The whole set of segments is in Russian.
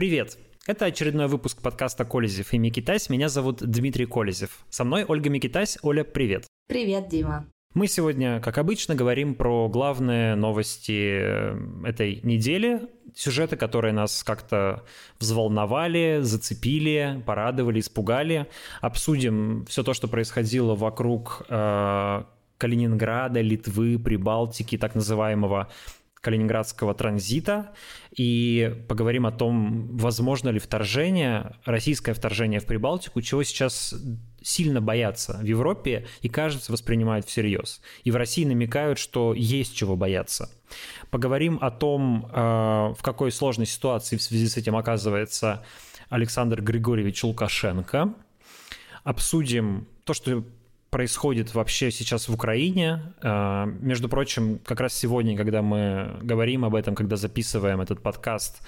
Привет! Это очередной выпуск подкаста «Колезев и Микитась». Меня зовут Дмитрий Колезев. Со мной Ольга Микитась. Оля, привет! Привет, Дима! Мы сегодня, как обычно, говорим про главные новости э, этой недели, сюжеты, которые нас как-то взволновали, зацепили, порадовали, испугали. Обсудим все то, что происходило вокруг э, Калининграда, Литвы, Прибалтики, так называемого Калининградского транзита и поговорим о том, возможно ли вторжение, российское вторжение в Прибалтику, чего сейчас сильно боятся в Европе и, кажется, воспринимают всерьез. И в России намекают, что есть чего бояться. Поговорим о том, э, в какой сложной ситуации в связи с этим оказывается Александр Григорьевич Лукашенко. Обсудим то, что происходит вообще сейчас в Украине. А, между прочим, как раз сегодня, когда мы говорим об этом, когда записываем этот подкаст,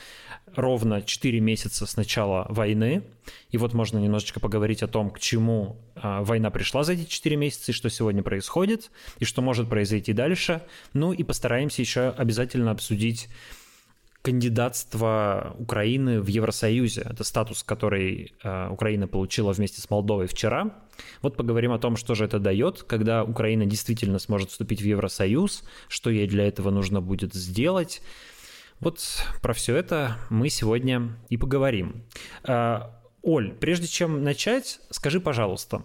ровно 4 месяца с начала войны. И вот можно немножечко поговорить о том, к чему а, война пришла за эти 4 месяца, и что сегодня происходит, и что может произойти дальше. Ну и постараемся еще обязательно обсудить кандидатство Украины в Евросоюзе. Это статус, который э, Украина получила вместе с Молдовой вчера. Вот поговорим о том, что же это дает, когда Украина действительно сможет вступить в Евросоюз, что ей для этого нужно будет сделать. Вот про все это мы сегодня и поговорим. Э, Оль, прежде чем начать, скажи, пожалуйста,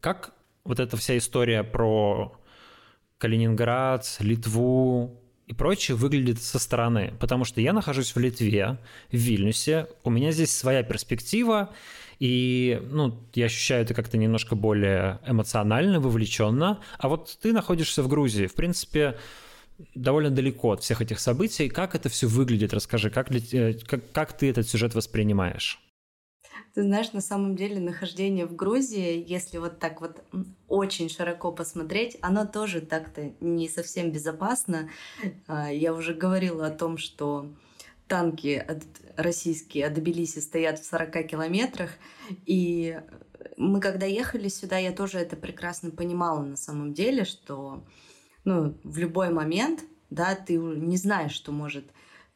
как вот эта вся история про Калининград, Литву, и прочее выглядит со стороны. Потому что я нахожусь в Литве, в Вильнюсе, у меня здесь своя перспектива, и ну, я ощущаю это как-то немножко более эмоционально, вовлеченно. А вот ты находишься в Грузии, в принципе, довольно далеко от всех этих событий. Как это все выглядит? Расскажи, как, э, как, как ты этот сюжет воспринимаешь? Ты знаешь, на самом деле нахождение в Грузии, если вот так вот очень широко посмотреть, оно тоже так-то не совсем безопасно. А, я уже говорила о том, что танки от, российские от Тбилиси стоят в 40 километрах, и мы когда ехали сюда, я тоже это прекрасно понимала на самом деле, что ну, в любой момент, да, ты не знаешь, что может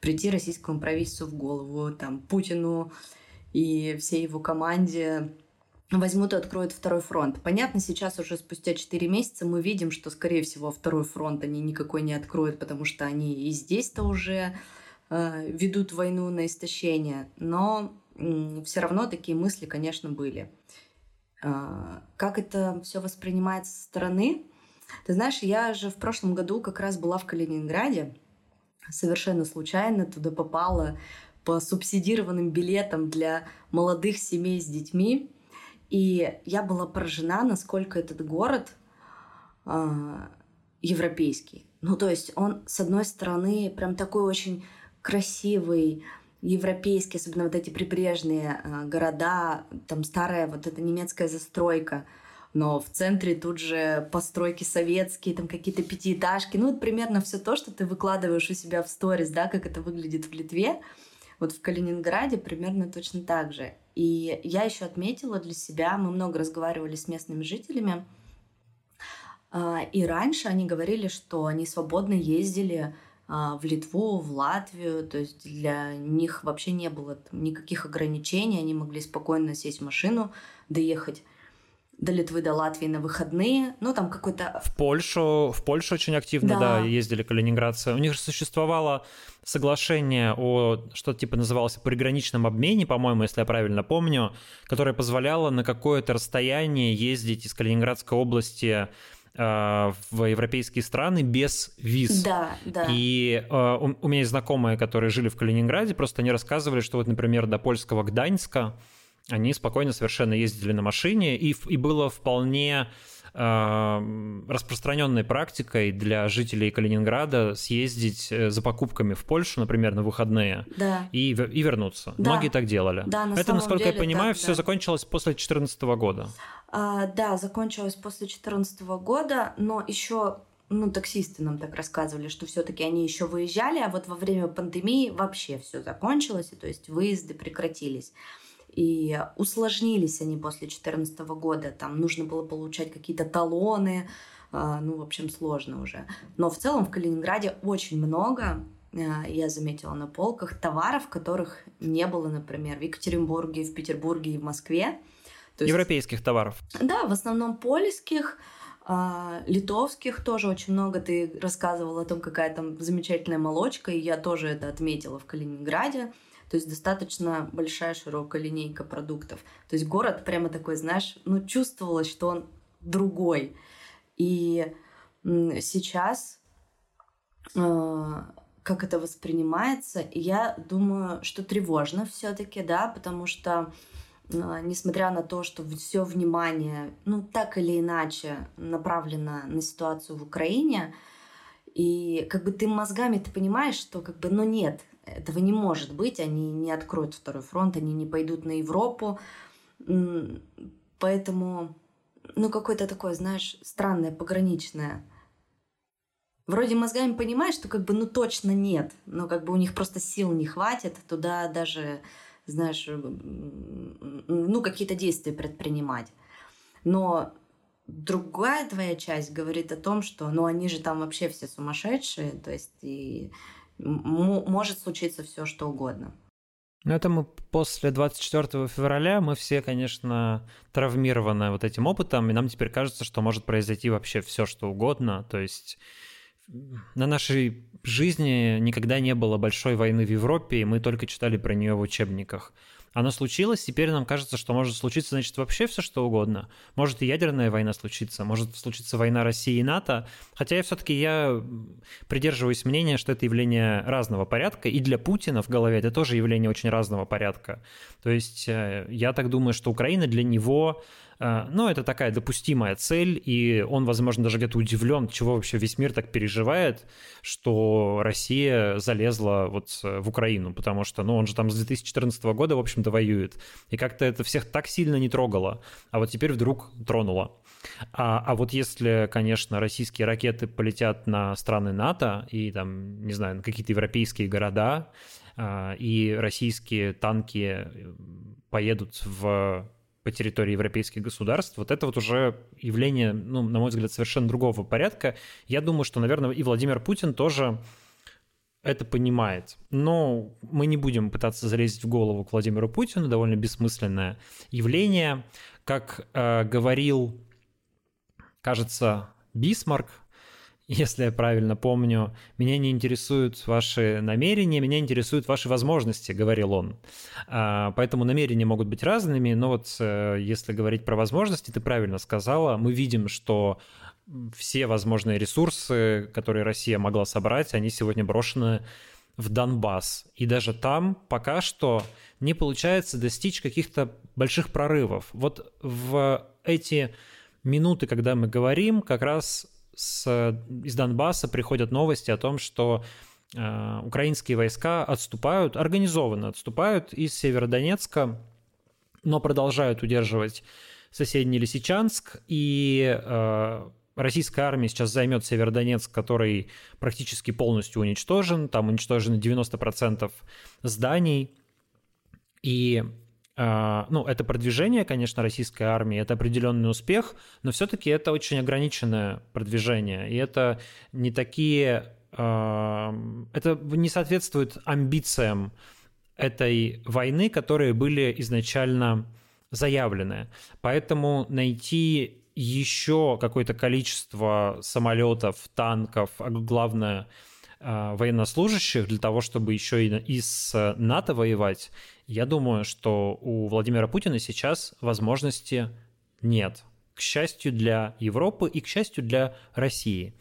прийти российскому правительству в голову, там, Путину, и всей его команде возьмут и откроют второй фронт. Понятно, сейчас уже спустя 4 месяца мы видим, что, скорее всего, второй фронт они никакой не откроют, потому что они и здесь-то уже э, ведут войну на истощение. Но э, все равно такие мысли, конечно, были. Э, как это все воспринимается со стороны? Ты знаешь, я же в прошлом году как раз была в Калининграде, совершенно случайно туда попала по субсидированным билетам для молодых семей с детьми. И я была поражена, насколько этот город э, европейский. Ну, то есть он, с одной стороны, прям такой очень красивый, европейский, особенно вот эти прибрежные э, города, там старая вот эта немецкая застройка, но в центре тут же постройки советские, там какие-то пятиэтажки, ну, вот примерно все то, что ты выкладываешь у себя в сторис, да, как это выглядит в Литве, вот в Калининграде примерно точно так же. И я еще отметила для себя, мы много разговаривали с местными жителями, а, и раньше они говорили, что они свободно ездили а, в Литву, в Латвию, то есть для них вообще не было никаких ограничений, они могли спокойно сесть в машину, доехать до Литвы, до Латвии на выходные, ну там какой-то... В Польшу, в Польшу очень активно, да, да ездили калининградцы. У них же существовало соглашение о, что типа называлось приграничном обмене, по-моему, если я правильно помню, которое позволяло на какое-то расстояние ездить из Калининградской области э, в европейские страны без виз. Да, да. И э, у, у меня есть знакомые, которые жили в Калининграде, просто они рассказывали, что вот, например, до польского Гданьска они спокойно совершенно ездили на машине, и, и было вполне э, распространенной практикой для жителей Калининграда съездить э, за покупками в Польшу, например, на выходные да. и, и вернуться. Да. Многие так делали. Да, на Это, насколько деле, я понимаю, так, все да. закончилось после 2014 года. А, да, закончилось после 2014 года, но еще ну, таксисты нам так рассказывали, что все-таки они еще выезжали, а вот во время пандемии вообще все закончилось, и то есть выезды прекратились. И усложнились они после 2014 года. Там нужно было получать какие-то талоны. А, ну, в общем, сложно уже. Но в целом в Калининграде очень много я заметила на полках товаров, которых не было, например, в Екатеринбурге, в Петербурге и в Москве. То есть, Европейских товаров. Да, в основном польских, а, литовских тоже очень много. Ты рассказывал о том, какая там замечательная молочка, и я тоже это отметила в Калининграде. То есть достаточно большая широкая линейка продуктов. То есть город прямо такой, знаешь, ну чувствовалось, что он другой. И сейчас а, как это воспринимается, я думаю, что тревожно все-таки, да, потому что а, несмотря на то, что все внимание, ну, так или иначе направлено на ситуацию в Украине, и как бы ты мозгами ты понимаешь, что как бы, ну нет, этого не может быть, они не откроют второй фронт, они не пойдут на Европу, поэтому, ну, какое-то такое, знаешь, странное, пограничное. Вроде мозгами понимаешь, что как бы, ну, точно нет, но как бы у них просто сил не хватит туда даже знаешь, ну, какие-то действия предпринимать. Но другая твоя часть говорит о том, что, ну, они же там вообще все сумасшедшие, то есть и может случиться все что угодно. Ну, это мы после 24 февраля, мы все, конечно, травмированы вот этим опытом, и нам теперь кажется, что может произойти вообще все что угодно, то есть на нашей жизни никогда не было большой войны в Европе, и мы только читали про нее в учебниках. Оно случилось, теперь нам кажется, что может случиться, значит, вообще все что угодно. Может и ядерная война случиться, может случиться война России и НАТО. Хотя я все-таки я придерживаюсь мнения, что это явление разного порядка, и для Путина в голове это тоже явление очень разного порядка. То есть э, я так думаю, что Украина для него но это такая допустимая цель, и он, возможно, даже где-то удивлен, чего вообще весь мир так переживает, что Россия залезла вот э, в Украину, потому что, ну, он же там с 2014 года, в общем-то, воюет, и как-то это всех так сильно не трогало, а вот теперь вдруг тронуло. А, а вот если, конечно, российские ракеты полетят на страны НАТО и там, не знаю, на какие-то европейские города, а, и российские танки э, поедут в по территории европейских государств, вот это вот уже явление, ну, на мой взгляд, совершенно другого порядка. Я думаю, что, наверное, и Владимир Путин тоже это понимает. Но мы не будем пытаться залезть в голову к Владимиру Путину, довольно бессмысленное явление. Как э, говорил, кажется, Бисмарк, если я правильно помню, меня не интересуют ваши намерения, меня интересуют ваши возможности, говорил он. А, поэтому намерения могут быть разными, но вот э, если говорить про возможности, ты правильно сказала, мы видим, что все возможные ресурсы, которые Россия могла собрать, они сегодня брошены в Донбасс. И даже там пока что не получается достичь каких-то больших прорывов. Вот в эти минуты, когда мы говорим, как раз с, из Донбасса приходят новости о том, что э, украинские войска отступают, организованно отступают из Северодонецка, но продолжают удерживать соседний Лисичанск, и э, российская армия сейчас займет Северодонецк, который практически полностью уничтожен, там уничтожено 90% зданий, и ну, это продвижение, конечно, российской армии, это определенный успех, но все-таки это очень ограниченное продвижение, и это не такие... А, это не соответствует амбициям этой войны, которые были изначально заявлены. Поэтому найти еще какое-то количество самолетов, танков, а главное военнослужащих для того, чтобы еще и с НАТО воевать, я думаю, что у Владимира Путина сейчас возможности нет. К счастью для Европы и к счастью для России.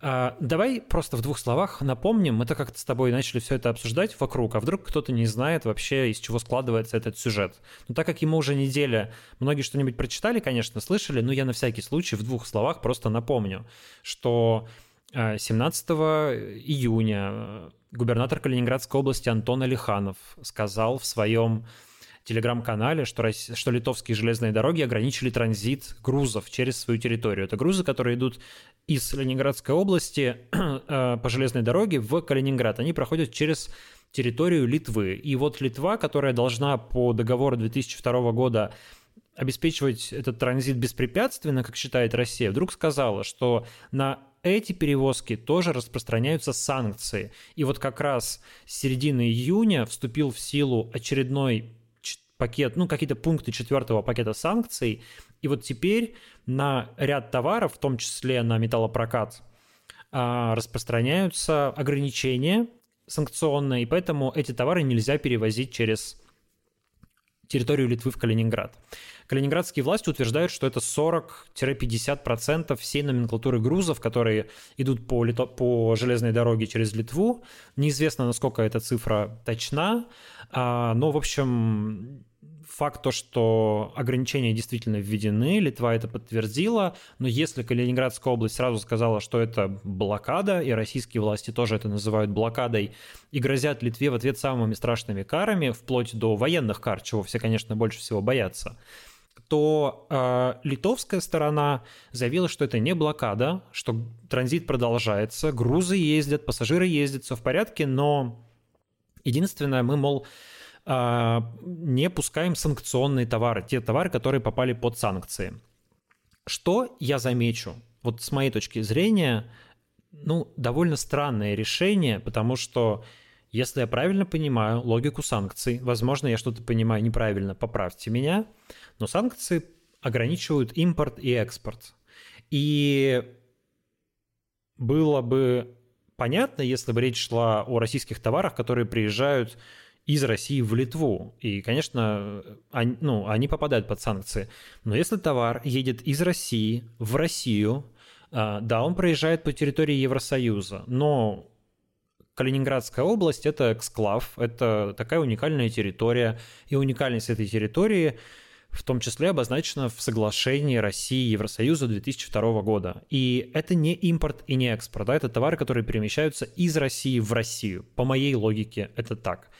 А, давай просто в двух словах напомним, мы-то как-то с тобой начали все это обсуждать вокруг, а вдруг кто-то не знает вообще, из чего складывается этот сюжет. Но так как ему уже неделя, многие что-нибудь прочитали, конечно, слышали, но я на всякий случай в двух словах просто напомню, что 17 а, июня губернатор Калининградской области Антон Алиханов сказал в своем телеграм-канале, что, что литовские железные дороги ограничили транзит грузов через свою территорию. Это грузы, которые идут из Ленинградской области э, по железной дороге в Калининград. Они проходят через территорию Литвы. И вот Литва, которая должна по договору 2002 года обеспечивать этот транзит беспрепятственно, как считает Россия, вдруг сказала, что на эти перевозки тоже распространяются санкции. И вот как раз с середины июня вступил в силу очередной пакет, ну, какие-то пункты четвертого пакета санкций. И вот теперь на ряд товаров, в том числе на металлопрокат, а, распространяются ограничения санкционные, и поэтому эти товары нельзя перевозить через территорию Литвы в Калининград. Калининградские власти утверждают, что это 40-50% всей номенклатуры грузов, которые идут по, Лито... по железной дороге через Литву. Неизвестно, насколько эта цифра точна, а, но, в общем, факт то, что ограничения действительно введены, Литва это подтвердила, но если Калининградская область сразу сказала, что это блокада, и российские власти тоже это называют блокадой, и грозят Литве в ответ самыми страшными карами, вплоть до военных кар, чего все, конечно, больше всего боятся, то э, литовская сторона заявила, что это не блокада, что транзит продолжается, грузы ездят, пассажиры ездят, все в порядке, но единственное, мы, мол, не пускаем санкционные товары, те товары, которые попали под санкции. Что я замечу? Вот с моей точки зрения, ну, довольно странное решение, потому что если я правильно понимаю логику санкций, возможно, я что-то понимаю неправильно, поправьте меня, но санкции ограничивают импорт и экспорт. И было бы понятно, если бы речь шла о российских товарах, которые приезжают из России в Литву. И, конечно, они, ну, они попадают под санкции. Но если товар едет из России в Россию, а, да, он проезжает по территории Евросоюза, но Калининградская область – это эксклав, это такая уникальная территория, и уникальность этой территории в том числе обозначена в соглашении России и Евросоюза 2002 года. И это не импорт и не экспорт, да, это товары, которые перемещаются из России в Россию. По моей логике это так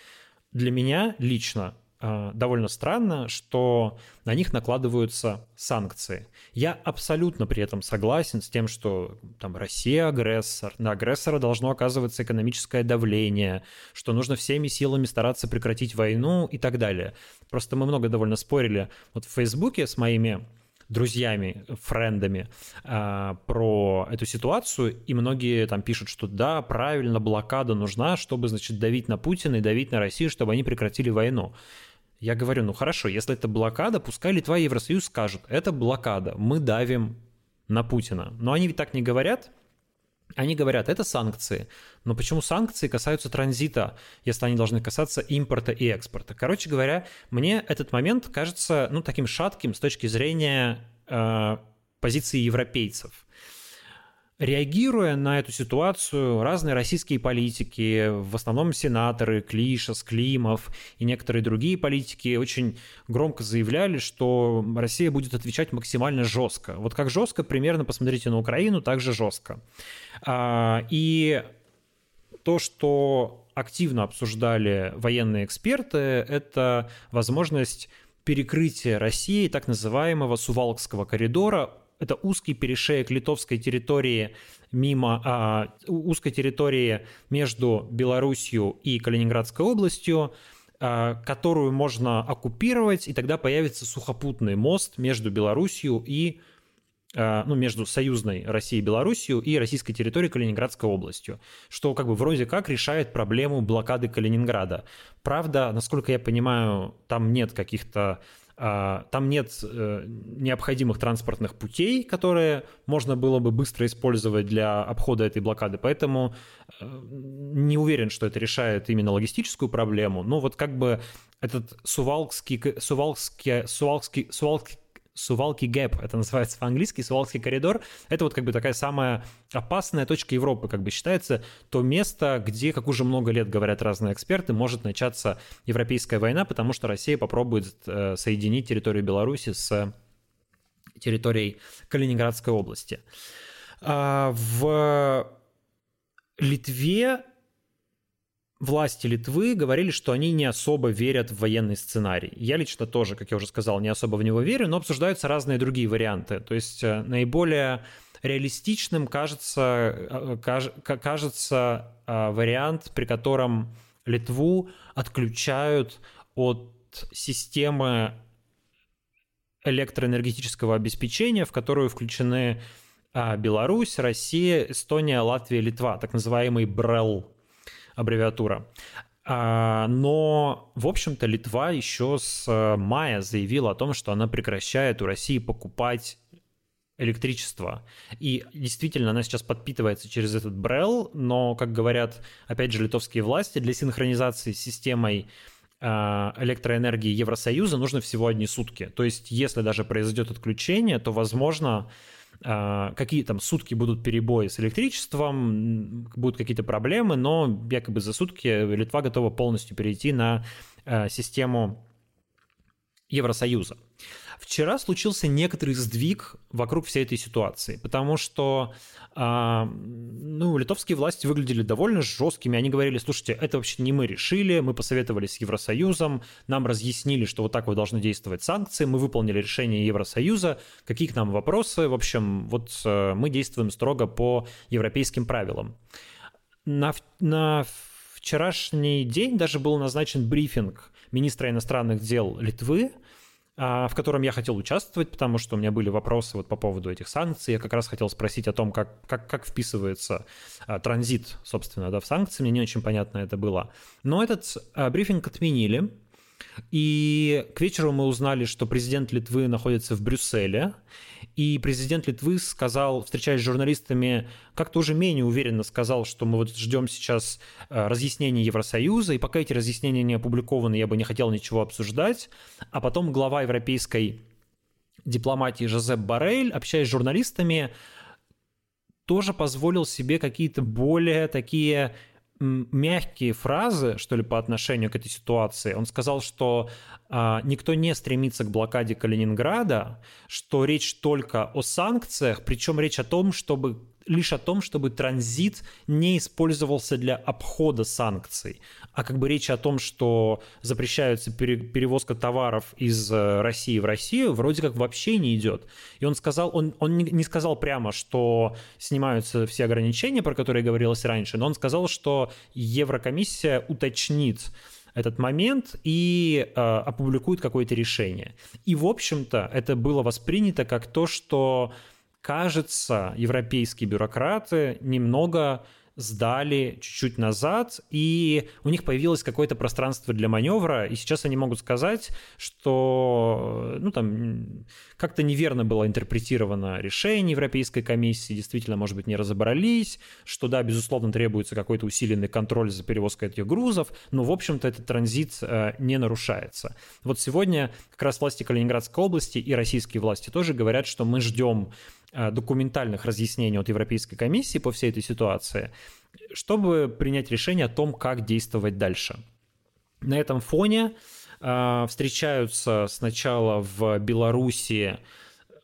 для меня лично а, довольно странно, что на них накладываются санкции. Я абсолютно при этом согласен с тем, что там Россия агрессор, на агрессора должно оказываться экономическое давление, что нужно всеми силами стараться прекратить войну и так далее. Просто мы много довольно спорили вот в Фейсбуке с моими друзьями, френдами э, про эту ситуацию, и многие там пишут, что да, правильно, блокада нужна, чтобы, значит, давить на Путина и давить на Россию, чтобы они прекратили войну. Я говорю, ну хорошо, если это блокада, пускай Литва и Евросоюз скажут, это блокада, мы давим на Путина. Но они ведь так не говорят, они говорят, это санкции. Но почему санкции касаются транзита, если они должны касаться импорта и экспорта? Короче говоря, мне этот момент кажется ну, таким шатким с точки зрения э, позиции европейцев. Реагируя на эту ситуацию, разные российские политики, в основном сенаторы Клиша, Склимов и некоторые другие политики очень громко заявляли, что Россия будет отвечать максимально жестко. Вот как жестко, примерно посмотрите на Украину, так же жестко. А, и то, что активно обсуждали военные эксперты, это возможность перекрытия России так называемого Сувалкского коридора это узкий перешеек литовской территории мимо а, узкой территории между Белоруссией и Калининградской областью, а, которую можно оккупировать, и тогда появится сухопутный мост между Белоруссией и а, ну, между союзной Россией и Белоруссией и российской территорией Калининградской областью, что как бы вроде как решает проблему блокады Калининграда. Правда, насколько я понимаю, там нет каких-то там нет э, необходимых транспортных путей, которые можно было бы быстро использовать для обхода этой блокады, поэтому э, не уверен, что это решает именно логистическую проблему. Но вот как бы этот Сувалкский, Сувалкский, Сувалкский, Сувалкский Сувалки Гэп, это называется по-английски, Сувалкский коридор, это вот как бы такая самая опасная точка Европы, как бы считается, то место, где, как уже много лет говорят разные эксперты, может начаться европейская война, потому что Россия попробует э, соединить территорию Беларуси с территорией Калининградской области. А, в Литве власти Литвы говорили, что они не особо верят в военный сценарий. Я лично тоже, как я уже сказал, не особо в него верю, но обсуждаются разные другие варианты. То есть э, наиболее реалистичным кажется, э, кажется э, вариант, при котором Литву отключают от системы электроэнергетического обеспечения, в которую включены а Беларусь, Россия, Эстония, Латвия, Литва, так называемый БРЭЛ аббревиатура. А, но, в общем-то, Литва еще с э, мая заявила о том, что она прекращает у России покупать электричество. И действительно, она сейчас подпитывается через этот БРЭЛ, но, как говорят, опять же, литовские власти, для синхронизации с системой а, электроэнергии Евросоюза нужно всего одни сутки. То есть, если даже произойдет отключение, то, возможно, какие там сутки будут перебои с электричеством, будут какие-то проблемы, но якобы за сутки Литва готова полностью перейти на а, систему Евросоюза. Вчера случился некоторый сдвиг вокруг всей этой ситуации, потому что а, ну, литовские власти выглядели довольно жесткими. Они говорили, слушайте, это вообще не мы решили, мы посоветовались с Евросоюзом, нам разъяснили, что вот так вот должны действовать санкции, мы выполнили решение Евросоюза, какие к нам вопросы, в общем, вот э, мы действуем строго по европейским правилам. На, на вчерашний день даже был назначен брифинг министра иностранных дел Литвы, а, в котором я хотел участвовать, потому что у меня были вопросы вот по поводу этих санкций. Я как раз хотел спросить о том, как, как, как вписывается а, транзит, собственно, да, в санкции. Мне не очень понятно это было. Но этот а, брифинг отменили. И к вечеру мы узнали, что президент Литвы находится в Брюсселе, и президент Литвы сказал, встречаясь с журналистами, как-то уже менее уверенно сказал, что мы вот ждем сейчас э, разъяснений Евросоюза, и пока эти разъяснения не опубликованы, я бы не хотел ничего обсуждать. А потом глава европейской дипломатии Жозеп Барель, общаясь с журналистами, тоже позволил себе какие-то более такие мягкие фразы, что ли, по отношению к этой ситуации. Он сказал, что а, никто не стремится к блокаде Калининграда, что речь только о санкциях, причем речь о том, чтобы лишь о том, чтобы транзит не использовался для обхода санкций, а как бы речь о том, что запрещается перевозка товаров из э, России в Россию, вроде как вообще не идет. И он сказал, он, он не сказал прямо, что снимаются все ограничения, про которые говорилось раньше, но он сказал, что Еврокомиссия уточнит этот момент и э, опубликует какое-то решение. И, в общем-то, это было воспринято как то, что кажется, европейские бюрократы немного сдали чуть-чуть назад, и у них появилось какое-то пространство для маневра, и сейчас они могут сказать, что ну, там, как-то неверно было интерпретировано решение Европейской комиссии, действительно, может быть, не разобрались, что да, безусловно, требуется какой-то усиленный контроль за перевозкой этих грузов, но, в общем-то, этот транзит э, не нарушается. Вот сегодня как раз власти Калининградской области и российские власти тоже говорят, что мы ждем документальных разъяснений от Европейской комиссии по всей этой ситуации, чтобы принять решение о том, как действовать дальше. На этом фоне э, встречаются сначала в Беларуси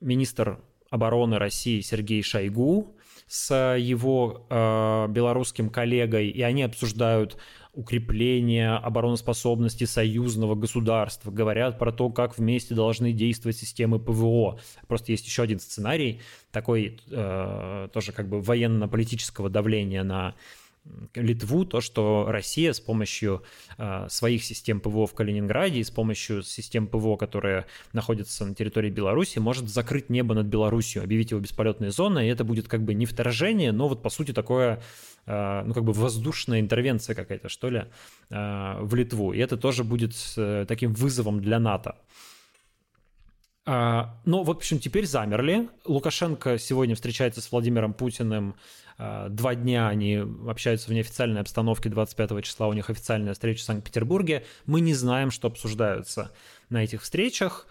министр обороны России Сергей Шойгу с его э, белорусским коллегой, и они обсуждают укрепление обороноспособности союзного государства, говорят про то, как вместе должны действовать системы ПВО. Просто есть еще один сценарий, такой э, тоже как бы военно-политического давления на Литву, то, что Россия с помощью э, своих систем ПВО в Калининграде и с помощью систем ПВО, которые находятся на территории Беларуси, может закрыть небо над Беларусью, объявить его бесполетной зоной, и это будет как бы не вторжение, но вот по сути такое, э, ну как бы воздушная интервенция какая-то, что ли, э, в Литву. И это тоже будет э, таким вызовом для НАТО. А, но, в общем, теперь замерли. Лукашенко сегодня встречается с Владимиром Путиным. А, два дня они общаются в неофициальной обстановке. 25 числа у них официальная встреча в Санкт-Петербурге. Мы не знаем, что обсуждаются на этих встречах.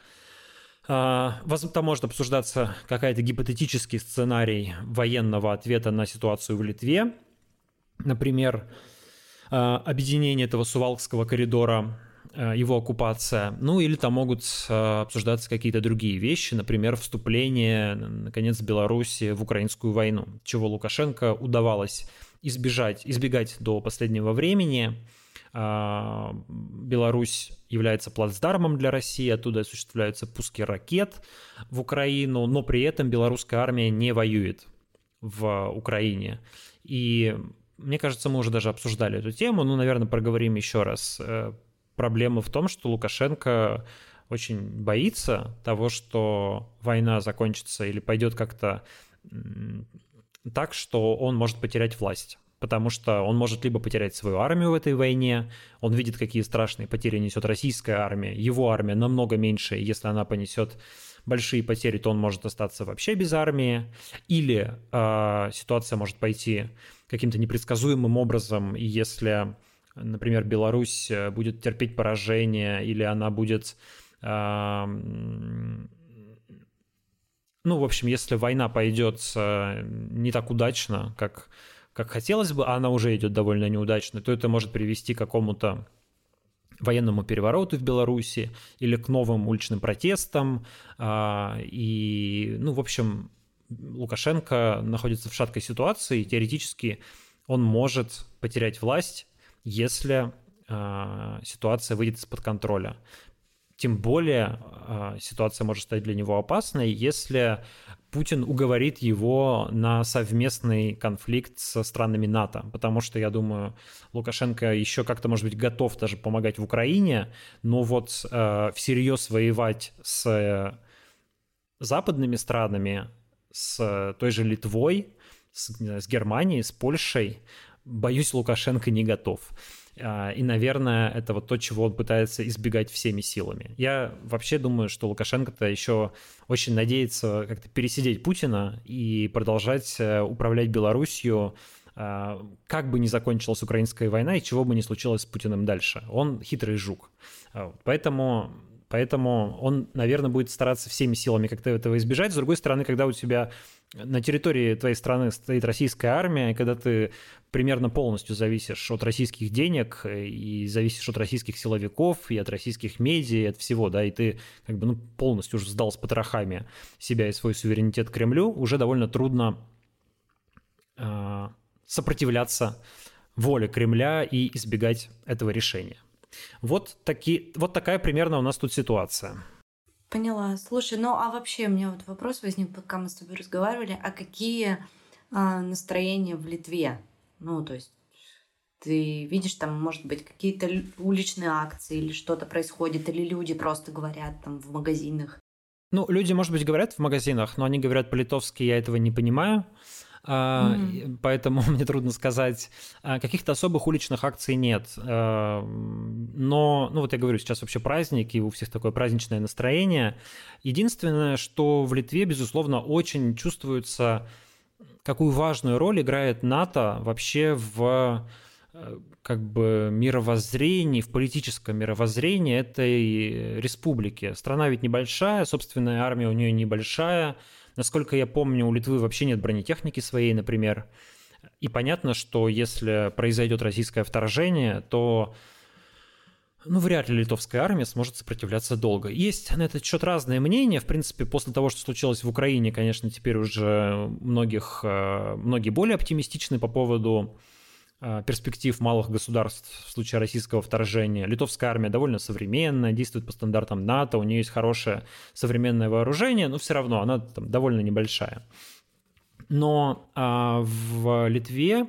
А, там может обсуждаться какая-то гипотетический сценарий военного ответа на ситуацию в Литве. Например, объединение этого Сувалкского коридора его оккупация. Ну или там могут э, обсуждаться какие-то другие вещи, например, вступление, наконец, Беларуси в украинскую войну, чего Лукашенко удавалось избежать, избегать до последнего времени. А, Беларусь является плацдармом для России, оттуда осуществляются пуски ракет в Украину, но при этом белорусская армия не воюет в Украине. И мне кажется, мы уже даже обсуждали эту тему, но, наверное, проговорим еще раз. Проблема в том, что Лукашенко очень боится того, что война закончится или пойдет как-то так, что он может потерять власть. Потому что он может либо потерять свою армию в этой войне, он видит, какие страшные потери несет российская армия, его армия намного меньше, и если она понесет большие потери, то он может остаться вообще без армии, или э, ситуация может пойти каким-то непредсказуемым образом, и если, например, Беларусь э, будет терпеть поражение, или она будет... Ну, в общем, если война пойдет э, не так удачно, как как хотелось бы, а она уже идет довольно неудачно, то это может привести к какому-то военному перевороту в Беларуси или к новым уличным протестам. А, и, ну, в общем, Лукашенко находится в шаткой ситуации, и теоретически он может потерять власть, если а, ситуация выйдет из-под контроля. Тем более а, ситуация может стать для него опасной, если Путин уговорит его на совместный конфликт со странами НАТО, потому что, я думаю, Лукашенко еще как-то, может быть, готов даже помогать в Украине, но вот э, всерьез воевать с э, западными странами, с той же Литвой, с, с Германией, с Польшей, боюсь, Лукашенко не готов. А, и, наверное, это вот то, чего он пытается избегать всеми силами. Я вообще думаю, что Лукашенко-то еще очень надеется как-то пересидеть Путина и продолжать э, управлять Белоруссию, а, как бы ни закончилась украинская война и чего бы ни случилось с Путиным дальше. Он хитрый жук. А, поэтому Поэтому он, наверное, будет стараться всеми силами как-то этого избежать. С другой стороны, когда у тебя на территории твоей страны стоит российская армия, и когда ты примерно полностью зависишь от российских денег и зависишь от российских силовиков и от российских медиа, и от всего, да, и ты как бы ну, полностью уже сдал с потрохами себя и свой суверенитет Кремлю, уже довольно трудно э, сопротивляться воле Кремля и избегать этого решения. Вот, таки, вот такая примерно у нас тут ситуация. Поняла. Слушай, ну а вообще у меня вот вопрос возник, пока мы с тобой разговаривали, а какие а, настроения в Литве? Ну, то есть ты видишь там, может быть, какие-то уличные акции или что-то происходит, или люди просто говорят там в магазинах? Ну, люди, может быть, говорят в магазинах, но они говорят по-литовски, я этого не понимаю. Mm-hmm. Поэтому мне трудно сказать. А, каких-то особых уличных акций нет. А, но, ну вот я говорю, сейчас вообще праздник, и у всех такое праздничное настроение. Единственное, что в Литве, безусловно, очень чувствуется, какую важную роль играет НАТО вообще в э, как бы мировоззрении, в политическом мировоззрении этой республики. Страна ведь небольшая, собственная армия у нее небольшая, Насколько я помню, у Литвы вообще нет бронетехники своей, например. И понятно, что если произойдет российское вторжение, то ну, вряд ли литовская армия сможет сопротивляться долго. Есть на этот счет разные мнения. В принципе, после того, что случилось в Украине, конечно, теперь уже многих, э, многие более оптимистичны по поводу перспектив малых государств в случае российского вторжения. Литовская армия довольно современная, действует по стандартам НАТО, у нее есть хорошее современное вооружение, но все равно она там довольно небольшая. Но а, в Литве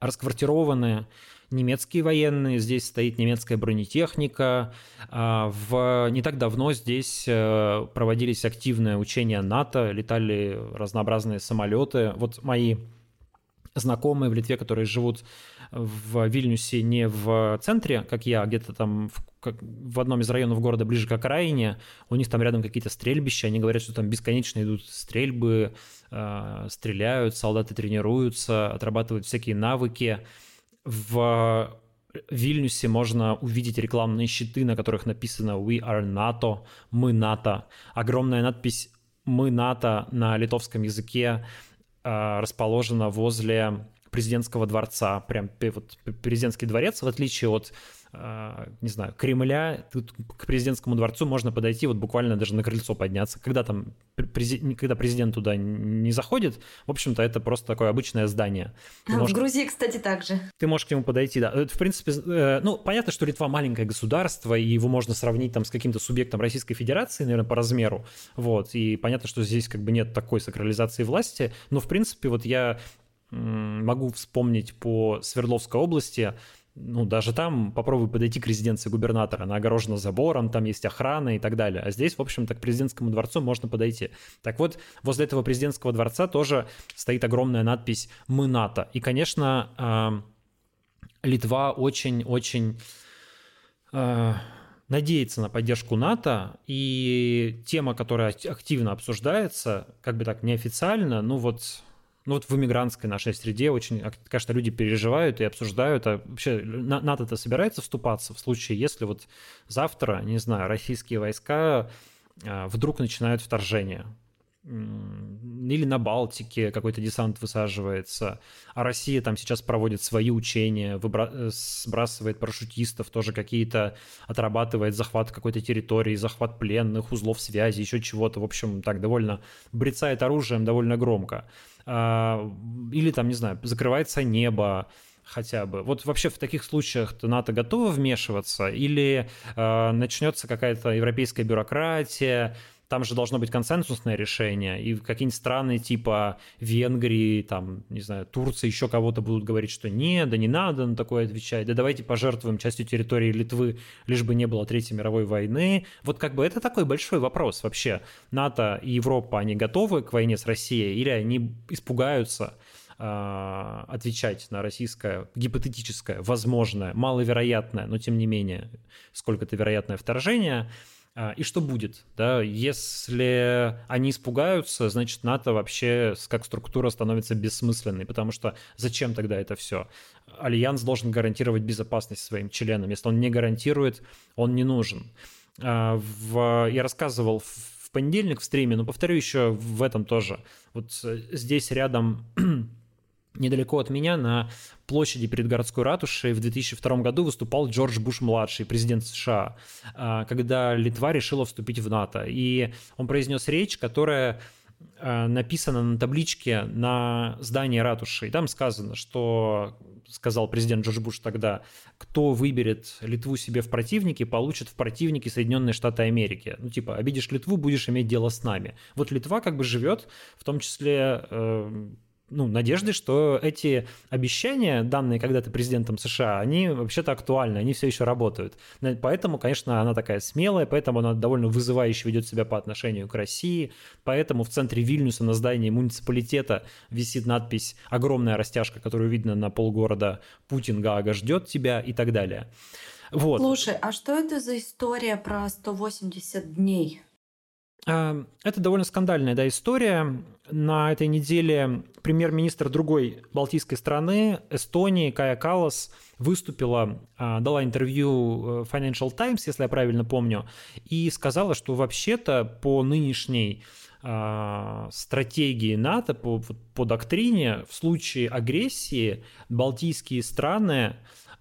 расквартированы немецкие военные, здесь стоит немецкая бронетехника. А, в... Не так давно здесь э, проводились активные учения НАТО, летали разнообразные самолеты. Вот мои знакомые в Литве, которые живут в Вильнюсе не в центре, как я, а где-то там в, как, в одном из районов города ближе к окраине, у них там рядом какие-то стрельбища, они говорят, что там бесконечно идут стрельбы, э, стреляют, солдаты тренируются, отрабатывают всякие навыки. В Вильнюсе можно увидеть рекламные щиты, на которых написано «We are NATO», «Мы НАТО». Огромная надпись «Мы НАТО» на литовском языке расположена возле президентского дворца, прям вот президентский дворец, в отличие от а, не знаю, Кремля, тут к президентскому дворцу можно подойти вот буквально даже на крыльцо подняться. Когда там, когда президент туда не заходит, в общем-то, это просто такое обычное здание. Ты можешь, в Грузии, кстати, также. Ты можешь к нему подойти, да. Это, в принципе, э, ну, понятно, что Литва маленькое государство, и его можно сравнить там с каким-то субъектом Российской Федерации, наверное, по размеру. Вот, и понятно, что здесь как бы нет такой сакрализации власти, но, в принципе, вот я могу вспомнить по Свердловской области, ну, даже там попробуй подойти к резиденции губернатора, она огорожена забором, там есть охрана и так далее. А здесь, в общем-то, к президентскому дворцу можно подойти. Так вот, возле этого президентского дворца тоже стоит огромная надпись «Мы НАТО». И, конечно, а, Литва очень-очень а, надеется на поддержку НАТО, и тема, которая активно обсуждается, как бы так неофициально, ну вот ну вот в иммигрантской нашей среде очень, конечно, люди переживают и обсуждают, а вообще НАТО-то собирается вступаться в случае, если вот завтра, не знаю, российские войска а, вдруг начинают вторжение или на Балтике какой-то десант высаживается, а Россия там сейчас проводит свои учения, выбра... Э, сбрасывает парашютистов, тоже какие-то отрабатывает захват какой-то территории, захват пленных, узлов связи, еще чего-то, в общем, так довольно брецает оружием довольно громко. А, или там, не знаю, закрывается небо, хотя бы. Вот вообще в таких случаях НАТО готово вмешиваться или э, начнется какая-то европейская бюрократия, там же должно быть консенсусное решение, и какие-нибудь страны типа Венгрии, там, не знаю, Турции, еще кого-то будут говорить, что нет, да не надо на такое отвечать, да давайте пожертвуем частью территории Литвы, лишь бы не было Третьей мировой войны. Вот как бы это такой большой вопрос вообще. НАТО и Европа, они готовы к войне с Россией или они испугаются а, отвечать на российское гипотетическое, возможное, маловероятное, но тем не менее сколько-то вероятное вторжение – и что будет? Да? Если они испугаются, значит, НАТО вообще как структура становится бессмысленной, потому что зачем тогда это все? Альянс должен гарантировать безопасность своим членам. Если он не гарантирует, он не нужен. А, в... Я рассказывал в понедельник в стриме, но повторю еще в этом тоже. Вот здесь рядом недалеко от меня на площади перед городской ратушей в 2002 году выступал Джордж Буш-младший, президент США, а, когда Литва решила вступить в НАТО. И он произнес речь, которая а, написана на табличке на здании ратуши. И там сказано, что, сказал президент Джордж Буш тогда, кто выберет Литву себе в противники, получит в противники Соединенные Штаты Америки. Ну, типа, обидишь Литву, будешь иметь дело с нами. Вот Литва как бы живет, в том числе э, ну, надежды, что эти обещания, данные когда-то президентом США, они вообще-то актуальны, они все еще работают. Поэтому, конечно, она такая смелая, поэтому она довольно вызывающе ведет себя по отношению к России, поэтому в центре Вильнюса на здании муниципалитета висит надпись «Огромная растяжка», которую видно на полгорода «Путин Гаага ждет тебя» и так далее. Вот. Слушай, а что это за история про 180 дней? Это довольно скандальная да, история. На этой неделе премьер-министр другой балтийской страны, Эстонии, Кая Калас, выступила, а, дала интервью э, Financial Times, если я правильно помню, и сказала, что вообще-то по нынешней а, стратегии НАТО, по, по доктрине, в случае агрессии балтийские страны,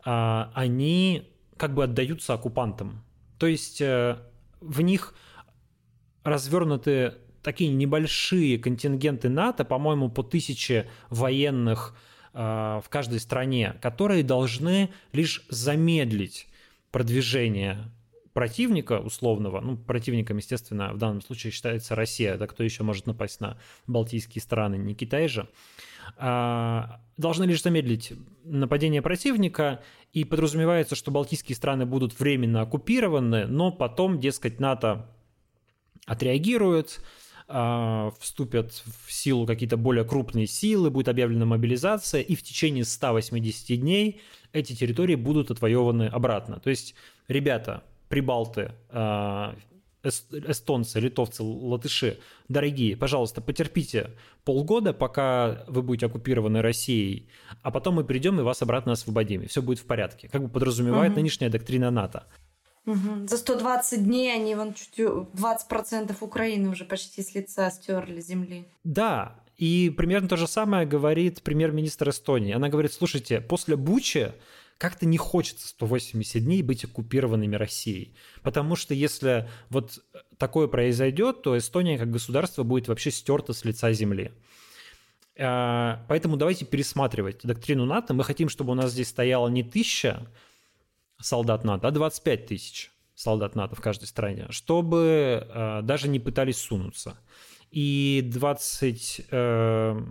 а, они как бы отдаются оккупантам. То есть э, в них развернуты такие небольшие контингенты НАТО, по-моему, по тысяче военных э, в каждой стране, которые должны лишь замедлить продвижение противника условного, ну, противником, естественно, в данном случае считается Россия, да, кто еще может напасть на балтийские страны, не Китай же, а, должны лишь замедлить нападение противника, и подразумевается, что балтийские страны будут временно оккупированы, но потом, дескать, НАТО отреагирует, а, вступят в силу какие-то более крупные силы, будет объявлена мобилизация, и в течение 180 дней эти территории будут отвоеваны обратно. То есть, ребята, прибалты, а, эстонцы, литовцы, латыши, дорогие, пожалуйста, потерпите полгода, пока вы будете оккупированы Россией, а потом мы придем и вас обратно освободим, и все будет в порядке. Как бы подразумевает угу. нынешняя доктрина НАТО. Угу. За 120 дней они вон чуть 20% Украины уже почти с лица стерли земли. Да, и примерно то же самое говорит премьер-министр Эстонии. Она говорит, слушайте, после Бучи как-то не хочется 180 дней быть оккупированными Россией. Потому что если вот такое произойдет, то Эстония как государство будет вообще стерта с лица земли. А, поэтому давайте пересматривать доктрину НАТО. Мы хотим, чтобы у нас здесь стояло не тысяча солдат НАТО, а 25 тысяч солдат НАТО в каждой стране, чтобы э, даже не пытались сунуться. И 20, э,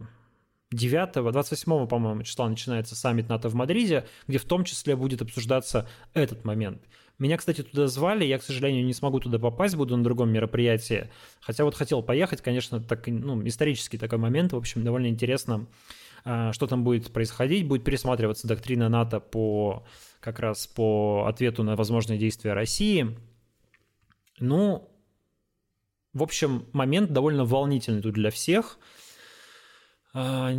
9, 28, по-моему, числа начинается саммит НАТО в Мадриде, где в том числе будет обсуждаться этот момент. Меня, кстати, туда звали, я, к сожалению, не смогу туда попасть, буду на другом мероприятии. Хотя вот хотел поехать, конечно, так, ну, исторический такой момент, в общем, довольно интересно, а, что там будет происходить. Будет пересматриваться доктрина НАТО по как раз по ответу на возможные действия России. Ну, в общем, момент довольно волнительный тут для всех. А,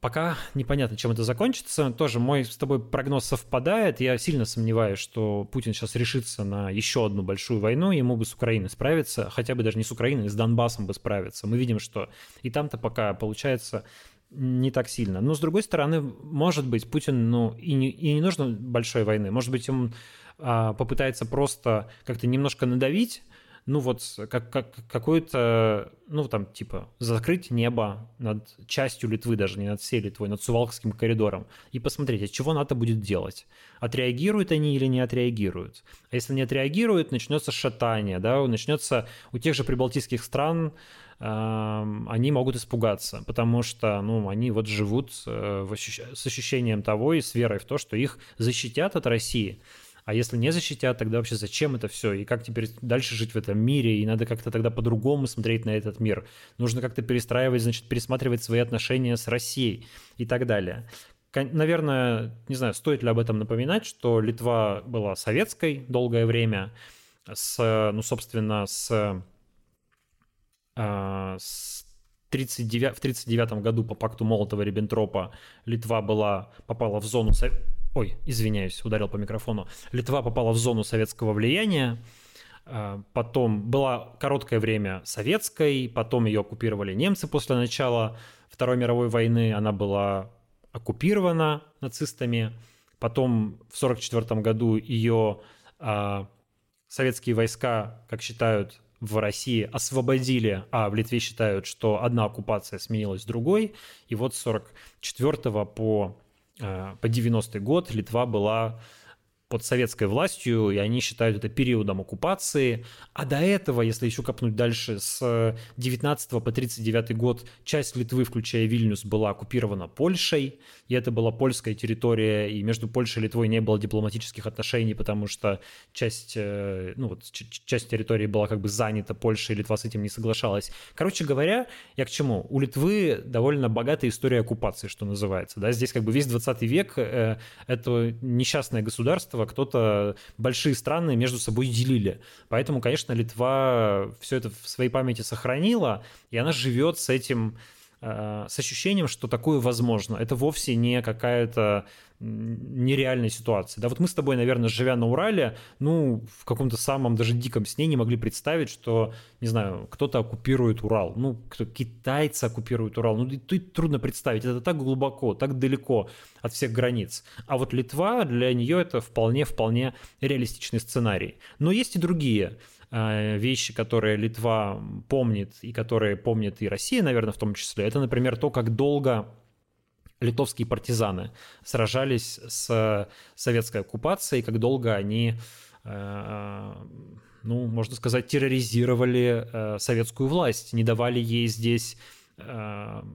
пока непонятно, чем это закончится. Тоже мой с тобой прогноз совпадает. Я сильно сомневаюсь, что Путин сейчас решится на еще одну большую войну. Ему бы с Украиной справиться, хотя бы даже не с Украиной, с Донбассом бы справиться. Мы видим, что и там-то пока получается не так сильно. Но с другой стороны, может быть, Путин, ну, и не, и не нужно большой войны. Может быть, он а, попытается просто как-то немножко надавить ну вот как, как какой-то, ну там типа закрыть небо над частью Литвы, даже не над всей Литвой, над Сувалкским коридором, и посмотреть, от чего НАТО будет делать. Отреагируют они или не отреагируют. А если не отреагируют, начнется шатание, да, начнется у тех же прибалтийских стран они могут испугаться, потому что, ну, они вот живут э, с ощущением того и с верой в то, что их защитят от России. А если не защитят, тогда вообще зачем это все? И как теперь дальше жить в этом мире? И надо как-то тогда по-другому смотреть на этот мир. Нужно как-то перестраивать, значит, пересматривать свои отношения с Россией и так далее. Наверное, не знаю, стоит ли об этом напоминать, что Литва была советской долгое время, с, ну, собственно, с, с 39, в 1939 году по пакту Молотова-Риббентропа Литва была, попала в зону ой, извиняюсь, ударил по микрофону, Литва попала в зону советского влияния, а, потом была короткое время советской, потом ее оккупировали немцы после начала Второй мировой войны, она была оккупирована нацистами, потом в 1944 году ее а, советские войска, как считают, в России освободили, а в Литве считают, что одна оккупация сменилась другой, и вот с 1944 по Э, по 90-й год Литва была под советской властью, и они считают это периодом оккупации. А до этого, если еще копнуть дальше, с 19 по 39 год часть Литвы, включая Вильнюс, была оккупирована Польшей, и это была польская территория, и между Польшей и Литвой не было дипломатических отношений, потому что часть, э, ну, вот, часть территории была как бы занята Польшей, и Литва с этим не соглашалась. Короче говоря, я к чему? У Литвы довольно богатая история оккупации, что называется. Да? Здесь как бы весь 20 век э, это несчастное государство, этого кто-то большие страны между собой делили. Поэтому, конечно, Литва все это в своей памяти сохранила, и она живет с этим с ощущением, что такое возможно. Это вовсе не какая-то нереальная ситуация. Да, вот мы с тобой, наверное, живя на Урале, ну, в каком-то самом даже диком сне не могли представить, что, не знаю, кто-то оккупирует Урал. Ну, кто китайцы оккупируют Урал. Ну, тут трудно представить. Это так глубоко, так далеко от всех границ. А вот Литва, для нее это вполне-вполне реалистичный сценарий. Но есть и другие Э, вещи, которые Литва помнит и которые помнит и Россия, наверное, в том числе, это, например, то, как долго литовские партизаны сражались с советской оккупацией, как долго они, э, ну, можно сказать, терроризировали э, советскую власть, не давали ей здесь Э,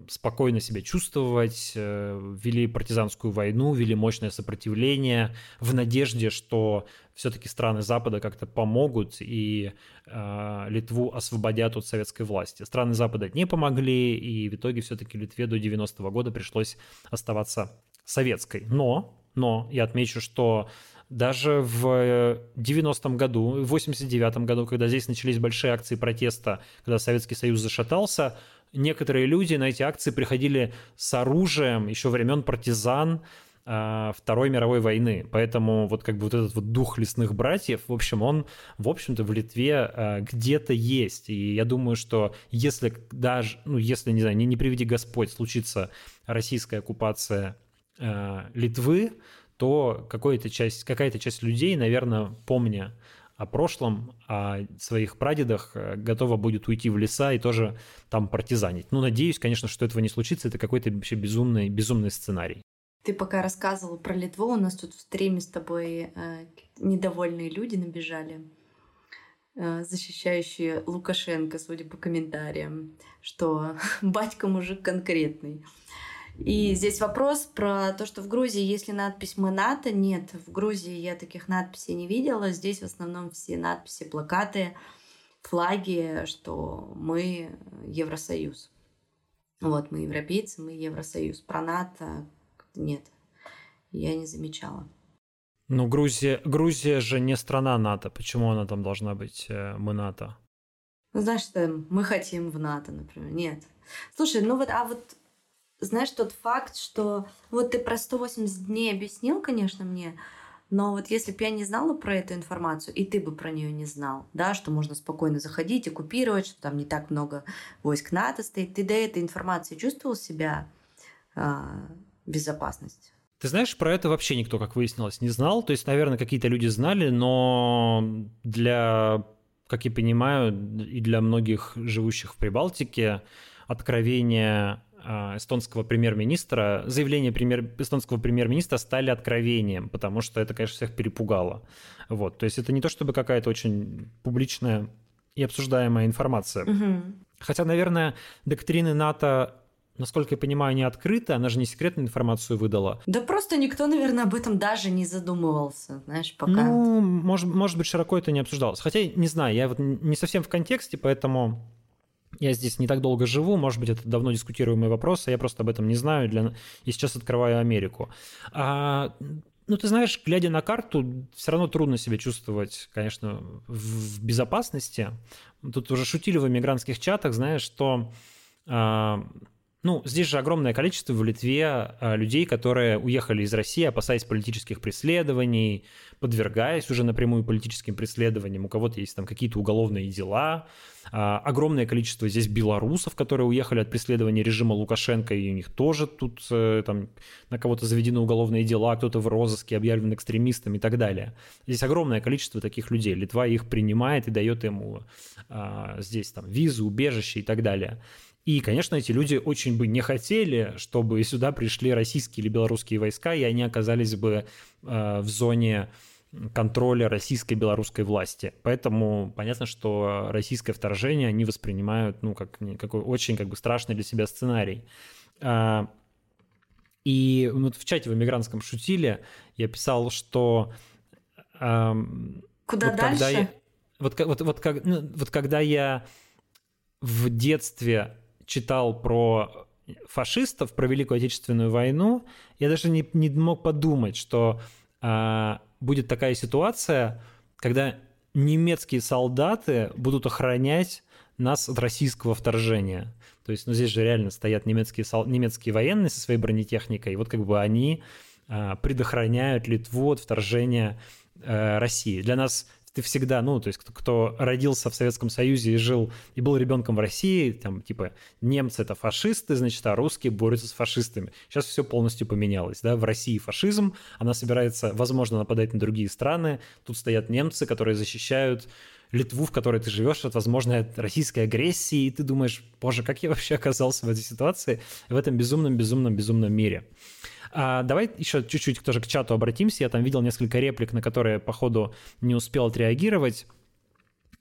спокойно себя чувствовать, э, вели партизанскую войну, вели мощное сопротивление в надежде, что все-таки страны Запада как-то помогут и э, Литву освободят от советской власти. Страны Запада не помогли, и в итоге все-таки Литве до 90-го года пришлось оставаться советской. Но, но я отмечу, что даже в 90-м году, в 89-м году, когда здесь начались большие акции протеста, когда Советский Союз зашатался, некоторые люди на эти акции приходили с оружием еще времен партизан, а, Второй мировой войны. Поэтому вот как бы вот этот вот дух лесных братьев, в общем, он, в общем-то, в Литве а, где-то есть. И я думаю, что если даже, ну, если, не знаю, не, не приведи Господь, случится российская оккупация а, Литвы, то какая-то часть, какая-то часть людей, наверное, помня о прошлом, о своих прадедах, э, готова будет уйти в леса и тоже там партизанить. Ну, надеюсь, конечно, что этого не случится. Это какой-то вообще безумный, безумный сценарий. Ты пока рассказывал про Литву, у нас тут в стриме с тобой э, недовольные люди набежали. э, защищающие Лукашенко, судя по комментариям, что батька мужик конкретный. И здесь вопрос про то, что в Грузии, если надпись «Мы НАТО», нет, в Грузии я таких надписей не видела. Здесь в основном все надписи, плакаты, флаги, что мы Евросоюз. Вот, мы европейцы, мы Евросоюз. Про НАТО нет, я не замечала. Ну, Грузия, Грузия же не страна НАТО. Почему она там должна быть э, мы НАТО? Ну, знаешь, что мы хотим в НАТО, например. Нет. Слушай, ну вот, а вот знаешь, тот факт, что вот ты про 180 дней объяснил, конечно, мне, но вот если бы я не знала про эту информацию, и ты бы про нее не знал, да, что можно спокойно заходить, оккупировать, что там не так много войск НАТО стоит, ты до этой информации чувствовал себя э, безопасность? Ты знаешь, про это вообще никто, как выяснилось, не знал. То есть, наверное, какие-то люди знали, но для, как я понимаю, и для многих живущих в Прибалтике откровение а, эстонского премьер-министра, заявление премьер, эстонского премьер-министра стали откровением, потому что это, конечно, всех перепугало. Вот, то есть это не то чтобы какая-то очень публичная и обсуждаемая информация. Угу. Хотя, наверное, доктрины НАТО насколько я понимаю, не открыта, она же не секретную информацию выдала. Да просто никто, наверное, об этом даже не задумывался, знаешь, пока. Ну, может, может быть, широко это не обсуждалось. Хотя, не знаю, я вот не совсем в контексте, поэтому я здесь не так долго живу, может быть, это давно дискутируемый вопрос, а я просто об этом не знаю, для... и сейчас открываю Америку. А, ну, ты знаешь, глядя на карту, все равно трудно себя чувствовать, конечно, в безопасности. Тут уже шутили в иммигрантских чатах, знаешь, что а, ну, здесь же огромное количество в Литве а, людей, которые уехали из России, опасаясь политических преследований, подвергаясь уже напрямую политическим преследованиям. У кого-то есть там какие-то уголовные дела. А, огромное количество здесь белорусов, которые уехали от преследования режима Лукашенко, и у них тоже тут э, там на кого-то заведены уголовные дела, кто-то в розыске объявлен экстремистом и так далее. Здесь огромное количество таких людей. Литва их принимает и дает ему а, здесь там визы, убежище и так далее. И, конечно, эти люди очень бы не хотели, чтобы сюда пришли российские или белорусские войска, и они оказались бы э, в зоне контроля российской и белорусской власти. Поэтому понятно, что российское вторжение они воспринимают ну, как какой очень как бы страшный для себя сценарий. А, и вот в чате в эмигрантском шутили, я писал, что... Куда вот дальше? Когда я, вот, вот, вот, как, ну, вот когда я в детстве читал про фашистов, про Великую Отечественную войну, я даже не, не мог подумать, что а, будет такая ситуация, когда немецкие солдаты будут охранять нас от российского вторжения. То есть, ну здесь же реально стоят немецкие, сол... немецкие военные со своей бронетехникой, и вот как бы они а, предохраняют Литву от вторжения а, России. Для нас ты всегда, ну, то есть кто, кто родился в Советском Союзе и жил, и был ребенком в России, там, типа, немцы — это фашисты, значит, а русские борются с фашистами. Сейчас все полностью поменялось, да, в России фашизм, она собирается, возможно, нападать на другие страны, тут стоят немцы, которые защищают Литву, в которой ты живешь, от возможной российской агрессии, и ты думаешь, боже, как я вообще оказался в этой ситуации, в этом безумном, безумном, безумном мире. А, давай еще чуть-чуть тоже к чату обратимся. Я там видел несколько реплик, на которые, походу, не успел отреагировать.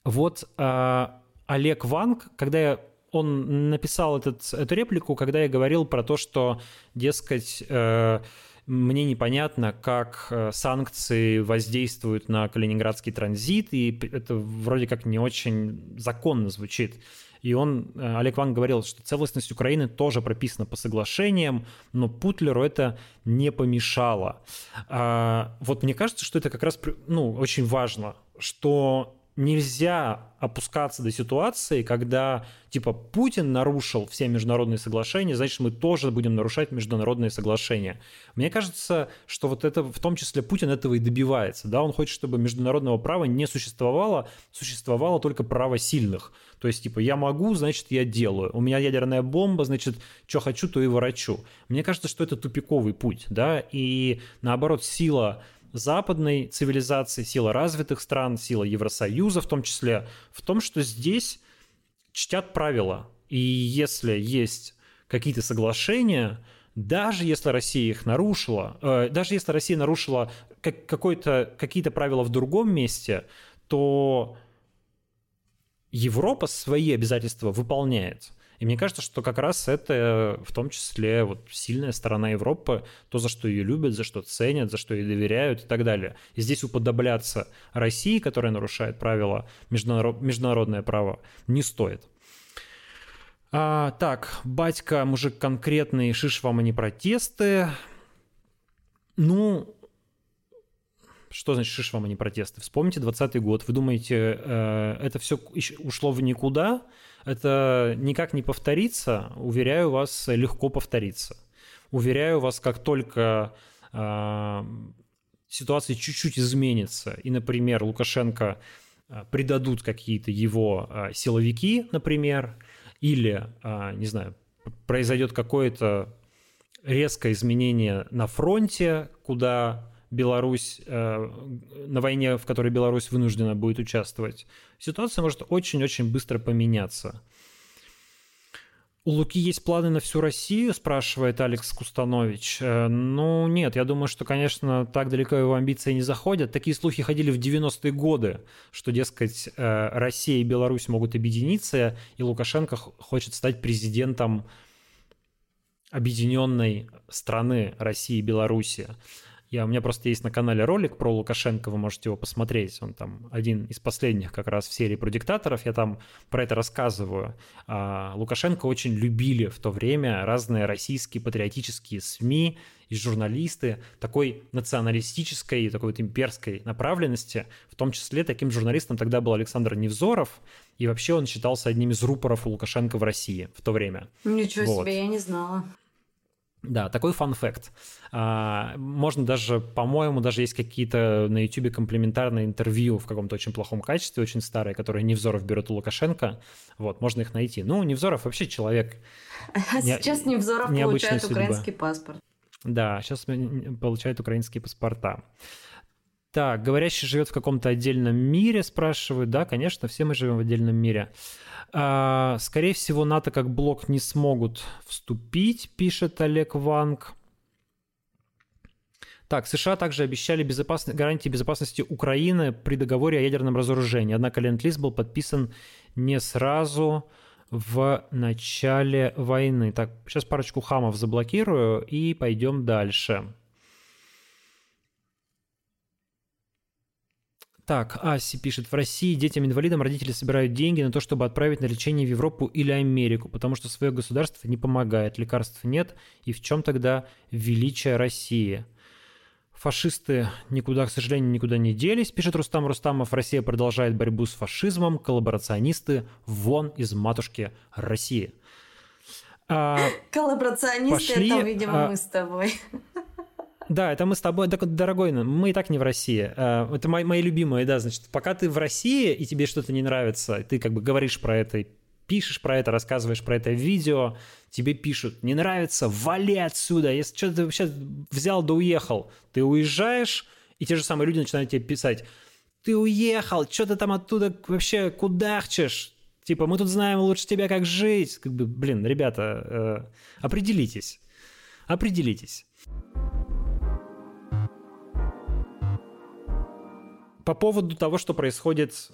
Вот а, Олег Ванг, когда я он написал этот, эту реплику, когда я говорил про то, что, дескать, э, мне непонятно, как э, санкции воздействуют на калининградский транзит, и это вроде как не очень законно звучит. И он, э, Олег Ван говорил, что целостность Украины тоже прописана по соглашениям, но Путлеру это не помешало. А, вот мне кажется, что это как раз ну, очень важно, что нельзя опускаться до ситуации, когда типа Путин нарушил все международные соглашения, значит мы тоже будем нарушать международные соглашения. Мне кажется, что вот это в том числе Путин этого и добивается, да, он хочет, чтобы международного права не существовало, существовало только право сильных. То есть типа я могу, значит я делаю. У меня ядерная бомба, значит что хочу, то и ворочу. Мне кажется, что это тупиковый путь, да, и наоборот сила западной цивилизации, сила развитых стран, сила Евросоюза в том числе, в том, что здесь чтят правила. И если есть какие-то соглашения, даже если Россия их нарушила, э, даже если Россия нарушила как, какие-то правила в другом месте, то Европа свои обязательства выполняет. И мне кажется, что как раз это в том числе вот сильная сторона Европы, то, за что ее любят, за что ценят, за что ей доверяют и так далее. И здесь уподобляться России, которая нарушает правила, международ... международное право, не стоит. А, так, батька, мужик конкретный, шиш вам, а не протесты. Ну, что значит шиш вам, а не протесты? Вспомните 20 год. Вы думаете, э, это все ушло в никуда? Это никак не повторится? Уверяю вас, легко повторится. Уверяю вас, как только э, ситуация чуть-чуть изменится, и, например, Лукашенко э, предадут какие-то его силовики, например, или, не знаю, произойдет какое-то резкое изменение на фронте, куда Беларусь, э, на войне, в которой Беларусь вынуждена будет участвовать, ситуация может очень-очень быстро поменяться. У Луки есть планы на всю Россию, спрашивает Алекс Кустанович. Э, ну, нет, я думаю, что, конечно, так далеко его амбиции не заходят. Такие слухи ходили в 90-е годы, что, дескать, э, Россия и Беларусь могут объединиться, и Лукашенко хочет стать президентом объединенной страны России и Беларуси. Я, у меня просто есть на канале ролик про Лукашенко, вы можете его посмотреть. Он там один из последних как раз в серии про диктаторов. Я там про это рассказываю. А, Лукашенко очень любили в то время разные российские патриотические СМИ и журналисты такой националистической, такой вот имперской направленности. В том числе таким журналистом тогда был Александр Невзоров. И вообще он считался одним из рупоров у Лукашенко в России в то время. Ничего вот. себе, я не знала. Да, такой фан-факт. А, можно даже, по-моему, даже есть какие-то на YouTube комплементарные интервью в каком-то очень плохом качестве, очень старые, которые Невзоров берет у Лукашенко. Вот, можно их найти. Ну, Невзоров вообще человек... А не, сейчас Невзоров получает судьбы. украинский паспорт. Да, сейчас получает украинские паспорта. Так, говорящий живет в каком-то отдельном мире, спрашивают. Да, конечно, все мы живем в отдельном мире. А, скорее всего, НАТО как блок не смогут вступить, пишет Олег Ванг. Так, США также обещали безопасность, гарантии безопасности Украины при договоре о ядерном разоружении. Однако Ленд-Лиз был подписан не сразу в начале войны. Так, сейчас парочку хамов заблокирую и пойдем дальше. Так, Аси пишет, в России детям-инвалидам родители собирают деньги на то, чтобы отправить на лечение в Европу или Америку, потому что свое государство не помогает, лекарств нет, и в чем тогда величие России? Фашисты никуда, к сожалению, никуда не делись, пишет Рустам Рустамов. Россия продолжает борьбу с фашизмом, коллаборационисты вон из матушки России. А, Коллаборационисты, пошли, это, видимо, а, мы с тобой. Да, это мы с тобой, дорогой, мы и так не в России. Э, это мои, мои любимые, да, значит, пока ты в России и тебе что-то не нравится, ты как бы говоришь про это, пишешь про это, рассказываешь про это в видео, тебе пишут, не нравится, вали отсюда, если что ты вообще взял да уехал, ты уезжаешь, и те же самые люди начинают тебе писать, ты уехал, что ты там оттуда вообще кудахчешь, типа, мы тут знаем лучше тебя, как жить, как бы, блин, ребята, э, определитесь, определитесь. По поводу того, что происходит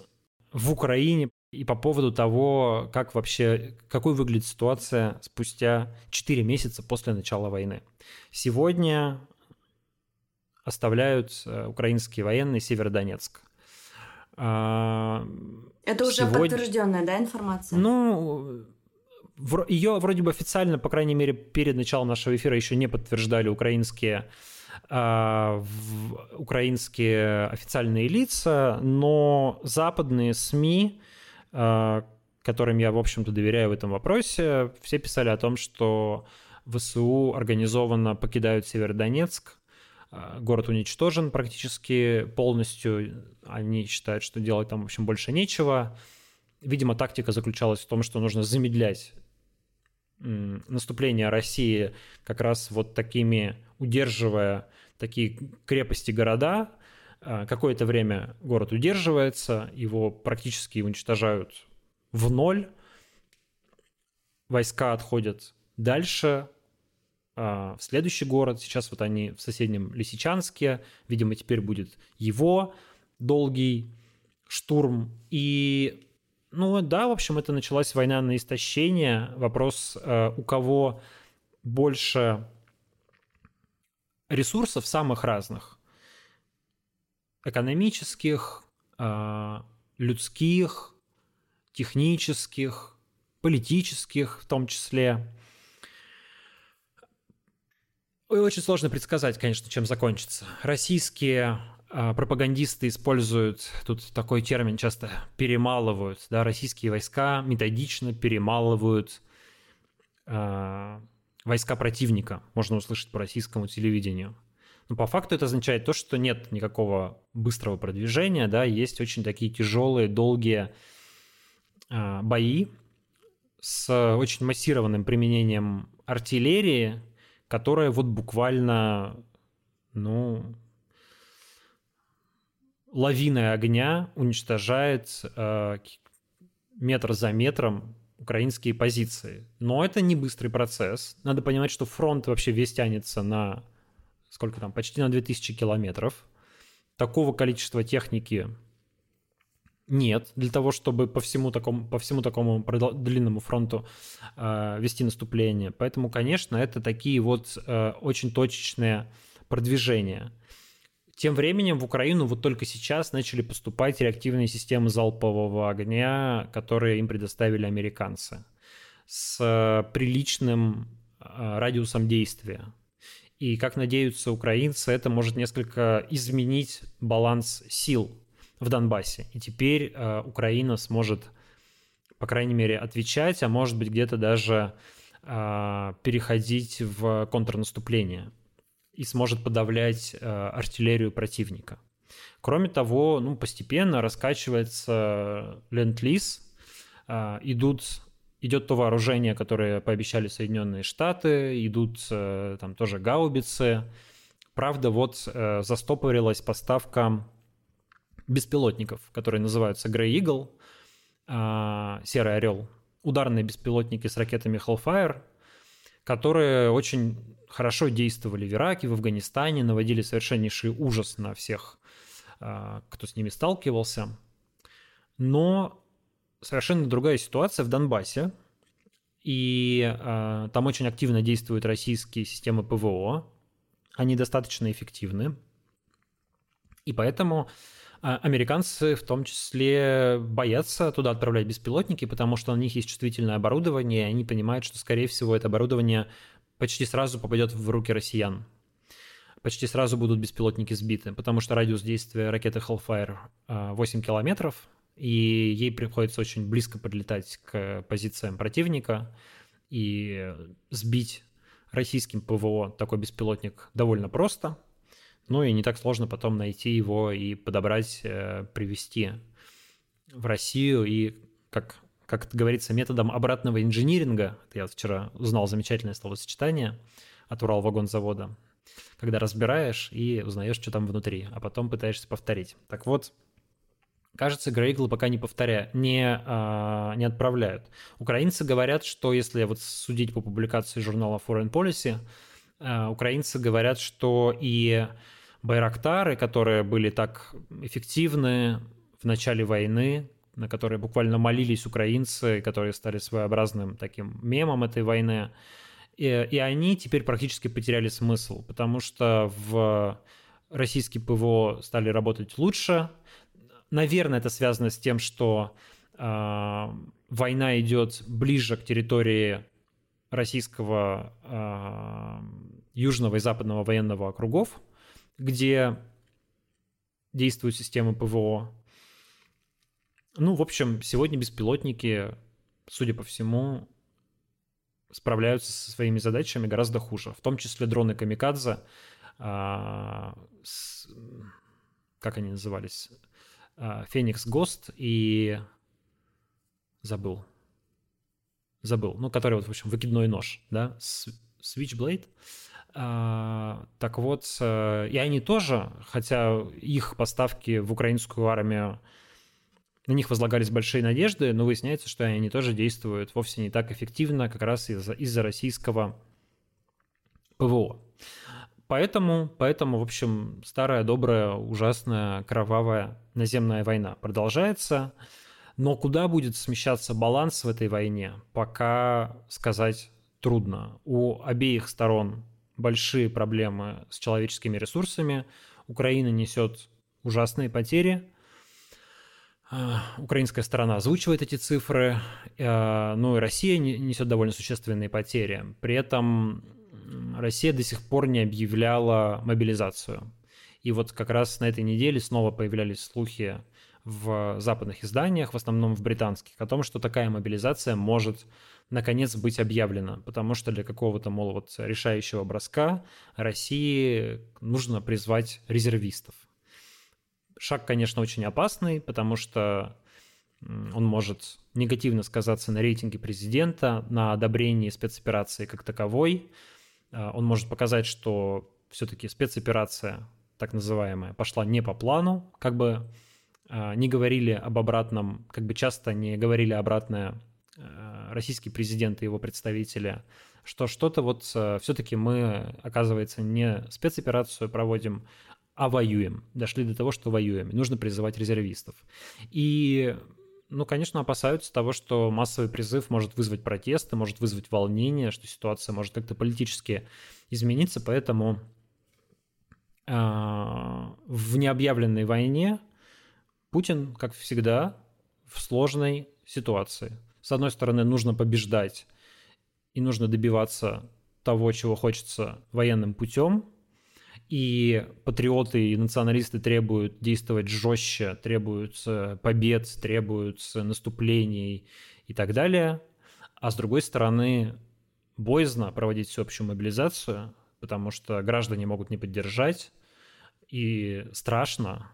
в Украине и по поводу того, как вообще, какой выглядит ситуация спустя 4 месяца после начала войны. Сегодня оставляют э, украинские военные Северодонецк. А, Это уже Сегодня... подтвержденная, да, информация? Ну, ее вроде бы официально, по крайней мере, перед началом нашего эфира еще не подтверждали украинские украинские официальные лица, но западные СМИ, а, которым я, в общем-то, доверяю в этом вопросе, все писали о том, что ВСУ организованно покидают Северодонецк, а, город уничтожен практически полностью, они считают, что делать там, в общем, больше нечего. Видимо, тактика заключалась в том, что нужно замедлять наступление России как раз вот такими, удерживая такие крепости города, а, какое-то время город удерживается, его практически уничтожают в ноль, войска отходят дальше, а, в следующий город. Сейчас вот они в соседнем Лисичанске. Видимо, теперь будет его долгий штурм. И Ну да, в общем, это началась война на истощение. Вопрос, э, у кого больше ресурсов самых разных. Экономических, э, людских, технических, политических в том числе. Очень сложно предсказать, конечно, чем закончится. Российские пропагандисты используют, тут такой термин часто, перемалывают, да, российские войска методично перемалывают э, войска противника, можно услышать по российскому телевидению. Но по факту это означает то, что нет никакого быстрого продвижения, да, есть очень такие тяжелые, долгие э, бои с очень массированным применением артиллерии, которая вот буквально, ну, лавиной огня уничтожает э, метр за метром украинские позиции. Но это не быстрый процесс. Надо понимать, что фронт вообще весь тянется на сколько там, почти на 2000 километров. Такого количества техники нет для того, чтобы по всему такому, по всему такому длинному фронту э, вести наступление. Поэтому, конечно, это такие вот э, очень точечные продвижения. Тем временем в Украину вот только сейчас начали поступать реактивные системы залпового огня, которые им предоставили американцы, с приличным э, радиусом действия. И, как надеются украинцы, это может несколько изменить баланс сил в Донбассе. И теперь э, Украина сможет, по крайней мере, отвечать, а может быть где-то даже э, переходить в контрнаступление и сможет подавлять э, артиллерию противника. Кроме того, ну, постепенно раскачивается ленд-лиз, э, идут идет то вооружение, которое пообещали Соединенные Штаты, идут э, там тоже гаубицы. Правда, вот застопорилась поставка беспилотников, которые называются Grey Eagle, Серый Орел, ударные беспилотники с ракетами Hellfire, которые очень хорошо действовали в Ираке, в Афганистане, наводили совершеннейший ужас на всех, а, кто с ними сталкивался. Но совершенно другая ситуация в Донбассе, и э, там очень активно действуют российские системы ПВО, они достаточно эффективны, и поэтому а американцы в том числе боятся туда отправлять беспилотники, потому что у них есть чувствительное оборудование, и они понимают, что, скорее всего, это оборудование почти сразу попадет в руки россиян. Почти сразу будут беспилотники сбиты, потому что радиус действия ракеты Hellfire 8 километров, и ей приходится очень близко подлетать к позициям противника, и сбить российским ПВО такой беспилотник довольно просто – ну и не так сложно потом найти его и подобрать, э, привести в Россию и, как, как это говорится, методом обратного инжиниринга, я вчера узнал замечательное словосочетание от Уралвагонзавода, когда разбираешь и узнаешь, что там внутри, а потом пытаешься повторить. Так вот, Кажется, Грейгл пока не повторяют, не, а, не отправляют. Украинцы говорят, что если вот судить по публикации журнала Foreign Policy, а, украинцы говорят, что и Байрактары, которые были так эффективны в начале войны, на которые буквально молились украинцы, которые стали своеобразным таким мемом этой войны. И, и они теперь практически потеряли смысл, потому что в российские ПВО стали работать лучше. Наверное, это связано с тем, что э, война идет ближе к территории российского э, южного и западного военного округов, где действует система ПВО. Ну, в общем, сегодня беспилотники, судя по всему, справляются со своими задачами гораздо хуже. В том числе дроны Камикадзе, а, с, как они назывались, а, Феникс Гост и забыл, забыл, ну, который вот, в общем, выкидной нож, да, Switchblade, а, так вот, э, и они тоже, хотя их поставки в украинскую армию, на них возлагались большие надежды, но выясняется, что они тоже действуют вовсе не так эффективно, как раз из-за из российского ПВО. Поэтому, поэтому, в общем, старая, добрая, ужасная, кровавая наземная война продолжается. Но куда будет смещаться баланс в этой войне, пока сказать трудно. У обеих сторон большие проблемы с человеческими ресурсами. Украина несет ужасные потери. А, украинская сторона озвучивает эти цифры, ну и Россия несет довольно существенные потери. При этом Россия до сих пор не объявляла мобилизацию. И вот как раз на этой неделе снова появлялись слухи в западных изданиях, в основном в британских, о том, что такая мобилизация может наконец быть объявлена, потому что для какого-то, мол, вот решающего броска России нужно призвать резервистов. Шаг, конечно, очень опасный, потому что он может негативно сказаться на рейтинге президента, на одобрении спецоперации как таковой. А, он может показать, что все-таки спецоперация, так называемая, пошла не по плану, как бы а, не говорили об обратном, как бы часто не говорили обратное а, российский президент и его представители, что что-то вот все-таки мы, оказывается, не спецоперацию проводим, а воюем. Дошли до того, что воюем. Нужно призывать резервистов. И ну, конечно, опасаются того, что массовый призыв может вызвать протесты, может вызвать волнение, что ситуация может как-то политически измениться, поэтому э, в необъявленной войне Путин, как всегда, в сложной ситуации. С одной стороны, нужно побеждать и нужно добиваться того, чего хочется военным путем, и патриоты и националисты требуют действовать жестче, требуют побед, требуют наступлений и так далее. А с другой стороны, боязно проводить всеобщую мобилизацию, потому что граждане могут не поддержать, и страшно,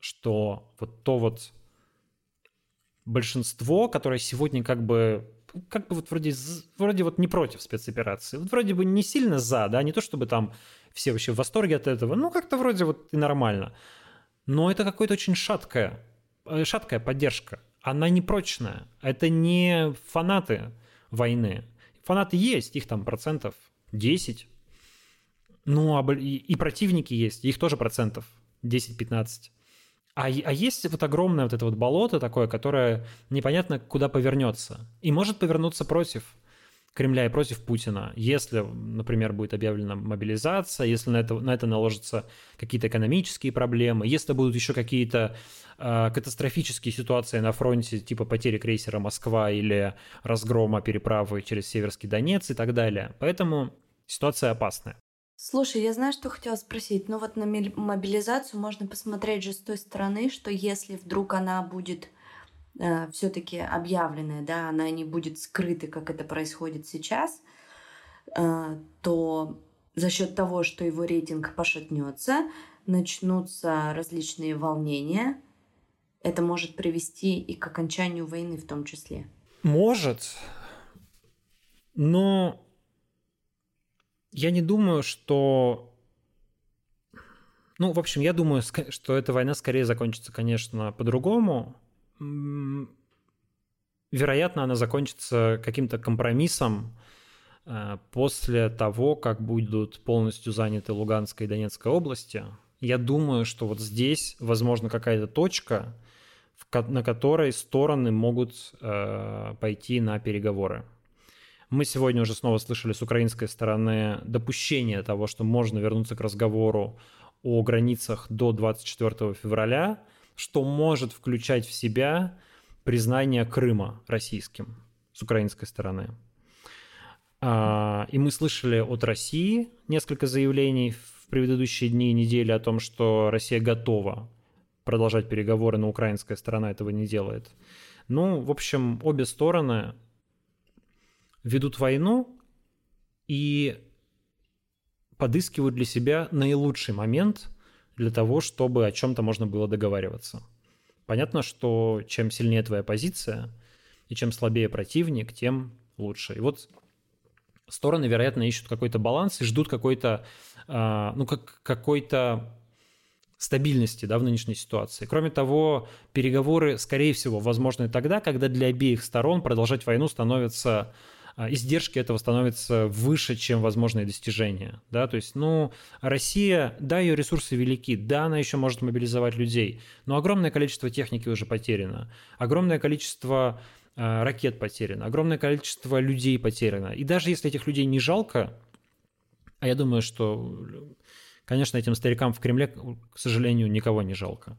что вот то вот большинство, которое сегодня как бы как бы вот вроде, вроде вот не против спецоперации, вот вроде бы не сильно за, да, не то чтобы там все вообще в восторге от этого, ну как-то вроде вот и нормально. Но это какая-то очень шаткая, э, шаткая поддержка. Она не прочная. Это не фанаты войны. Фанаты есть, их там процентов 10. Ну, а и противники есть, их тоже процентов 10-15. А, а есть вот огромное вот это вот болото такое, которое непонятно куда повернется. И может повернуться против Кремля и против Путина. Если, например, будет объявлена мобилизация, если на это, на это наложатся какие-то экономические проблемы, если будут еще какие-то э, катастрофические ситуации на фронте, типа потери крейсера «Москва» или разгрома переправы через Северский Донец и так далее. Поэтому ситуация опасная. Слушай, я знаю, что хотела спросить. Ну вот на мобилизацию можно посмотреть же с той стороны, что если вдруг она будет э, все-таки объявленная, да, она не будет скрыта, как это происходит сейчас, э, то за счет того, что его рейтинг пошатнется, начнутся различные волнения. Это может привести и к окончанию войны в том числе. Может, но я не думаю, что... Ну, в общем, я думаю, что эта война скорее закончится, конечно, по-другому. Вероятно, она закончится каким-то компромиссом э, после того, как будут полностью заняты Луганская и Донецкая области. Я думаю, что вот здесь, возможно, какая-то точка, на которой стороны могут э, пойти на переговоры. Мы сегодня уже снова слышали с украинской стороны допущение того, что можно вернуться к разговору о границах до 24 февраля, что может включать в себя признание Крыма российским с украинской стороны. А, и мы слышали от России несколько заявлений в предыдущие дни и недели о том, что Россия готова продолжать переговоры, но украинская сторона этого не делает. Ну, в общем, обе стороны ведут войну и подыскивают для себя наилучший момент для того, чтобы о чем-то можно было договариваться. Понятно, что чем сильнее твоя позиция и чем слабее противник, тем лучше. И вот стороны, вероятно, ищут какой-то баланс и ждут какой-то, э, ну, как, какой-то стабильности да, в нынешней ситуации. Кроме того, переговоры, скорее всего, возможны тогда, когда для обеих сторон продолжать войну становится а, издержки этого становятся выше, чем возможные достижения. Да? То есть, ну, Россия, да, ее ресурсы велики, да, она еще может мобилизовать людей, но огромное количество техники уже потеряно, огромное количество э, ракет потеряно, огромное количество людей потеряно. И даже если этих людей не жалко, а я думаю, что, конечно, этим старикам в Кремле, к сожалению, никого не жалко.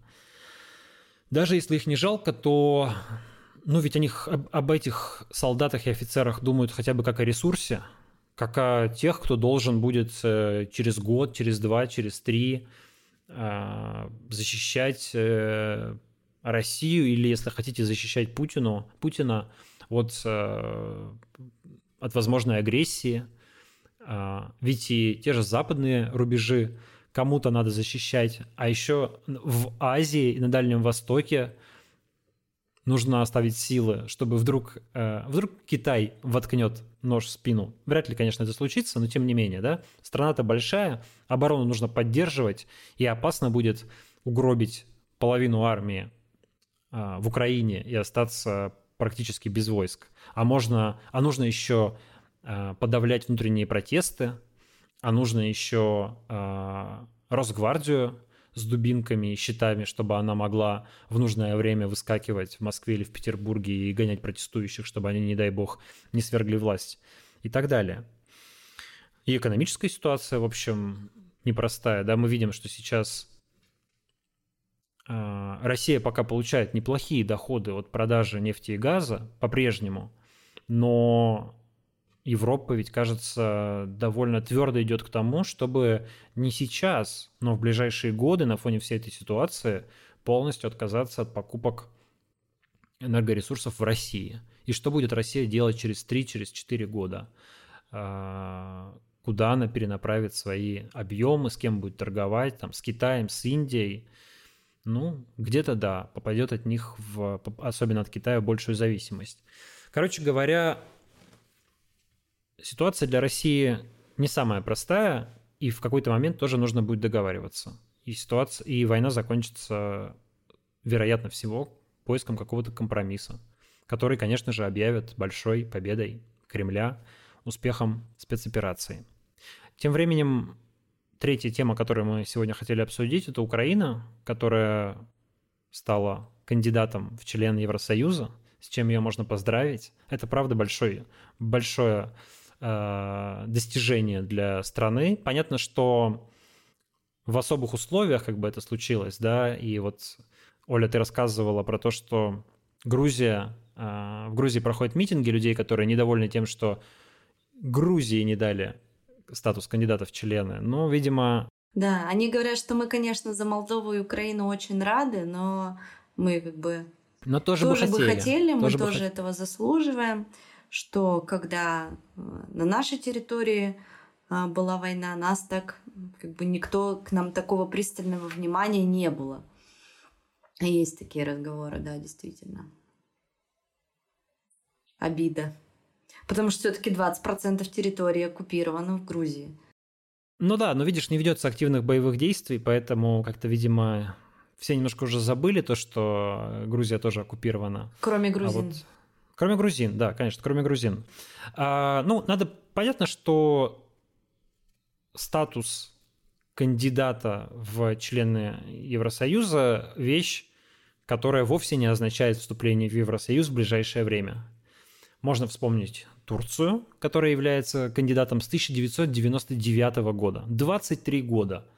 Даже если их не жалко, то ну, ведь они об, об этих солдатах и офицерах думают хотя бы как о ресурсе, как о тех, кто должен будет э, через год, через два, через три э, защищать э, Россию или, если хотите, защищать Путину, Путина от, от возможной агрессии. Ведь и те же западные рубежи кому-то надо защищать, а еще в Азии и на Дальнем Востоке – нужно оставить силы, чтобы вдруг, э, вдруг Китай воткнет нож в спину. Вряд ли, конечно, это случится, но тем не менее, да. Страна-то большая, оборону нужно поддерживать, и опасно будет угробить половину армии э, в Украине и остаться практически без войск. А можно, а нужно еще э, подавлять внутренние протесты, а нужно еще э, Росгвардию с дубинками и щитами, чтобы она могла в нужное время выскакивать в Москве или в Петербурге и гонять протестующих, чтобы они, не дай бог, не свергли власть и так далее. И экономическая ситуация, в общем, непростая. Да, мы видим, что сейчас э, Россия пока получает неплохие доходы от продажи нефти и газа по-прежнему, но Европа ведь, кажется, довольно твердо идет к тому, чтобы не сейчас, но в ближайшие годы на фоне всей этой ситуации полностью отказаться от покупок энергоресурсов в России. И что будет Россия делать через 3-4 через года? А, куда она перенаправит свои объемы, с кем будет торговать, там, с Китаем, с Индией? Ну, где-то да, попадет от них, в, особенно от Китая, большую зависимость. Короче говоря, ситуация для России не самая простая, и в какой-то момент тоже нужно будет договариваться. И ситуация, и война закончится, вероятно всего, поиском какого-то компромисса, который, конечно же, объявят большой победой Кремля, успехом спецоперации. Тем временем, третья тема, которую мы сегодня хотели обсудить, это Украина, которая стала кандидатом в член Евросоюза, с чем ее можно поздравить. Это, правда, большой, большое э, достижение для страны. Понятно, что в особых условиях как бы это случилось, да, и вот, Оля, ты рассказывала про то, что Грузия, э, в Грузии проходят митинги людей, которые недовольны тем, что Грузии не дали статус кандидата в члены. Ну, видимо... Да, они говорят, что мы, конечно, за Молдову и Украину очень рады, но мы как бы но тоже, тоже бы хотели, бы хотели мы тоже, тоже бы... этого заслуживаем что когда э, на нашей территории а, была война, нас так, как бы никто, к нам такого пристального внимания не было. Есть такие разговоры, да, действительно. Обида. Потому что все-таки 20% территории оккупировано в Грузии. Ну да, но видишь, не ведется активных боевых действий, поэтому как-то, видимо, все немножко уже забыли то, что Грузия тоже оккупирована. Кроме грузин. А вот Кроме грузин, да, конечно, кроме грузин. А, ну, надо понятно, что статус кандидата в члены Евросоюза – вещь, которая вовсе не означает вступление в Евросоюз в ближайшее время. Можно вспомнить Турцию, которая является кандидатом с 1999 года. 23 года –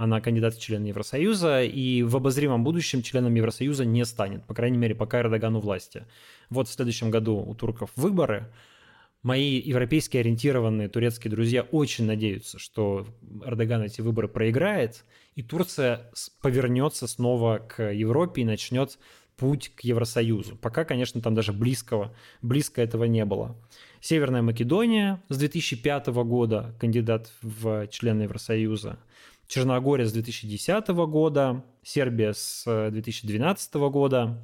она кандидат в члены Евросоюза, и в обозримом будущем членом Евросоюза не станет, по крайней мере, пока Эрдоган у власти. Вот в следующем году у турков выборы. Мои европейски ориентированные турецкие друзья очень надеются, что Эрдоган эти выборы проиграет, и Турция повернется снова к Европе и начнет путь к Евросоюзу. Пока, конечно, там даже близкого, близко этого не было. Северная Македония с 2005 года кандидат в члены Евросоюза. Черногория с 2010 года, Сербия с 2012 э, года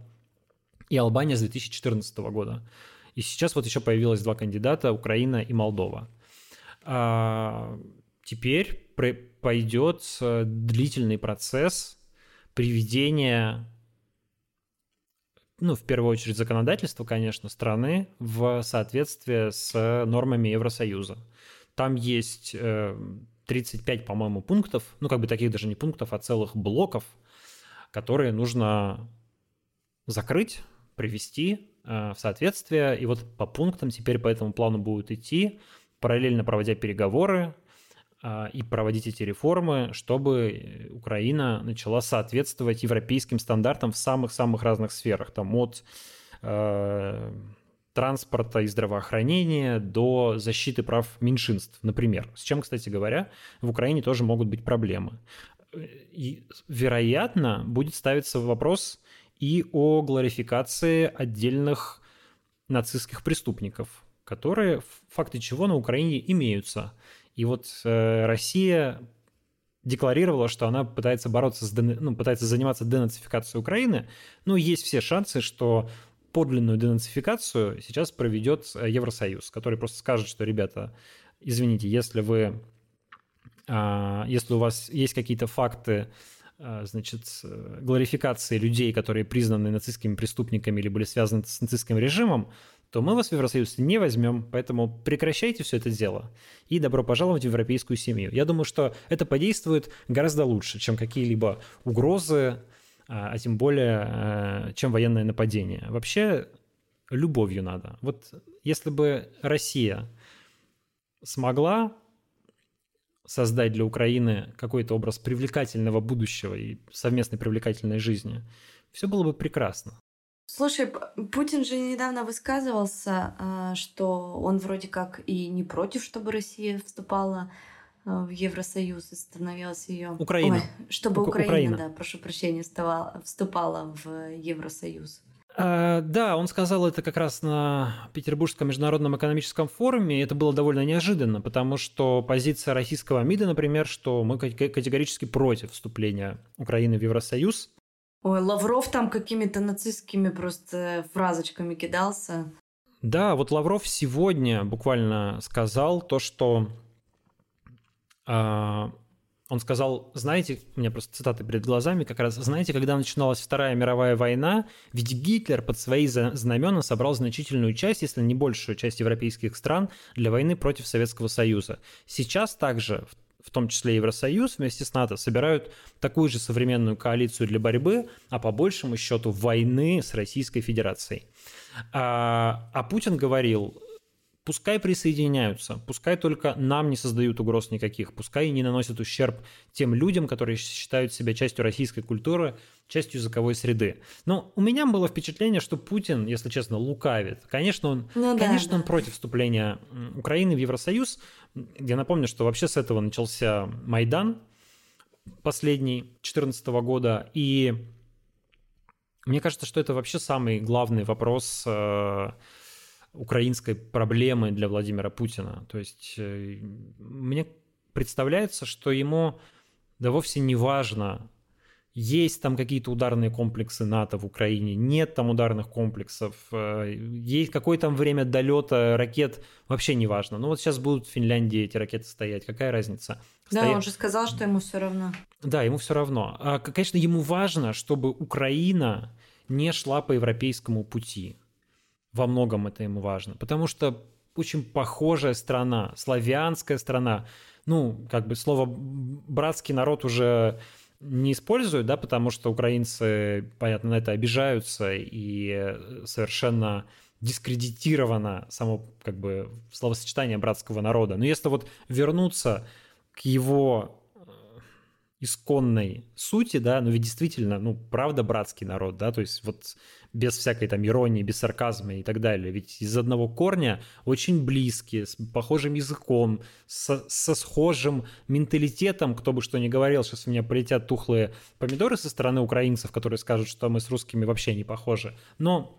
и Албания с 2014 года. И сейчас вот еще появилось два кандидата, Украина и Молдова. А, теперь пойдет длительный процесс приведения ну, в первую очередь, законодательство, конечно, страны в соответствии с нормами Евросоюза. Там есть 35, э, по-моему, пунктов, ну, как бы таких даже не пунктов, а целых блоков, которые нужно закрыть, привести э, в соответствие. И вот по пунктам теперь по этому плану будут идти, параллельно проводя переговоры э, и проводить эти реформы, чтобы Украина начала соответствовать европейским стандартам в самых-самых разных сферах. Там от э, транспорта и здравоохранения до защиты прав меньшинств, например. С чем, кстати говоря, в Украине тоже могут быть проблемы. И, вероятно, будет ставиться вопрос и о гларификации отдельных нацистских преступников, которые, факты чего на Украине имеются. И вот э, Россия декларировала, что она пытается бороться с, ну, пытается заниматься денацификацией Украины, но есть все шансы, что подлинную денацификацию сейчас проведет э, Евросоюз, который просто скажет, что, ребята, извините, если вы, а, если у вас есть какие-то факты а, значит, гларификации людей, которые признаны нацистскими преступниками или были связаны с нацистским режимом, то мы вас в Евросоюз не возьмем, поэтому прекращайте все это дело и добро пожаловать в европейскую семью. Я думаю, что это подействует гораздо лучше, чем какие-либо угрозы, а, а тем более, а, чем военное нападение. Вообще, любовью надо. Вот если бы Россия смогла создать для Украины какой-то образ привлекательного будущего и совместной привлекательной жизни, все было бы прекрасно. Слушай, Путин же недавно высказывался, а, что он вроде как и не против, чтобы Россия вступала а, в Евросоюз и становилась ее... Украина. Ой, чтобы У- Украина, Украина, да, прошу прощения, вставала, вступала в Евросоюз. А, да, он сказал это как раз на Петербургском международном экономическом форуме. И это было довольно неожиданно, потому что позиция российского МИДа, например, что мы категорически против вступления Украины в Евросоюз. Ой, Лавров там какими-то нацистскими просто фразочками кидался. Да, вот Лавров сегодня буквально сказал то, что он сказал, знаете, у меня просто цитаты перед глазами как раз, знаете, когда начиналась Вторая мировая война, ведь Гитлер под свои знамена собрал значительную часть, если не большую часть европейских стран для войны против Советского Союза. Сейчас также, в том числе Евросоюз вместе с НАТО, собирают такую же современную коалицию для борьбы, а по большему счету войны с Российской Федерацией. А, а Путин говорил, Пускай присоединяются, пускай только нам не создают угроз никаких, пускай не наносят ущерб тем людям, которые считают себя частью российской культуры, частью языковой среды. Но у меня было впечатление, что Путин, если честно, лукавит. Конечно, он, ну, конечно, да, он против вступления Украины в Евросоюз. Я напомню, что вообще с этого начался Майдан последний 2014 года, и мне кажется, что это вообще самый главный вопрос э, украинской проблемы для Владимира Путина. То есть э, мне представляется, что ему да вовсе не важно, есть там какие-то ударные комплексы НАТО в Украине, нет там ударных комплексов, э, есть какое там время долета ракет, вообще не важно. Ну вот сейчас будут в Финляндии эти ракеты стоять, какая разница? Да, Стоя... он же сказал, что ему все равно. Да, ему все равно. А, конечно, ему важно, чтобы Украина не шла по европейскому пути во многом это ему важно, потому что очень похожая страна, славянская страна. Ну, как бы слово «братский народ» уже не используют, да, потому что украинцы, понятно, на это обижаются и совершенно дискредитировано само как бы словосочетание братского народа. Но если вот вернуться к его исконной сути, да, ну ведь действительно, ну, правда братский народ, да, то есть вот без всякой там иронии, без сарказма и так далее, ведь из одного корня очень близкие, с похожим языком, со, со схожим менталитетом, кто бы что ни говорил, сейчас у меня полетят тухлые помидоры со стороны украинцев, которые скажут, что мы с русскими вообще не похожи, но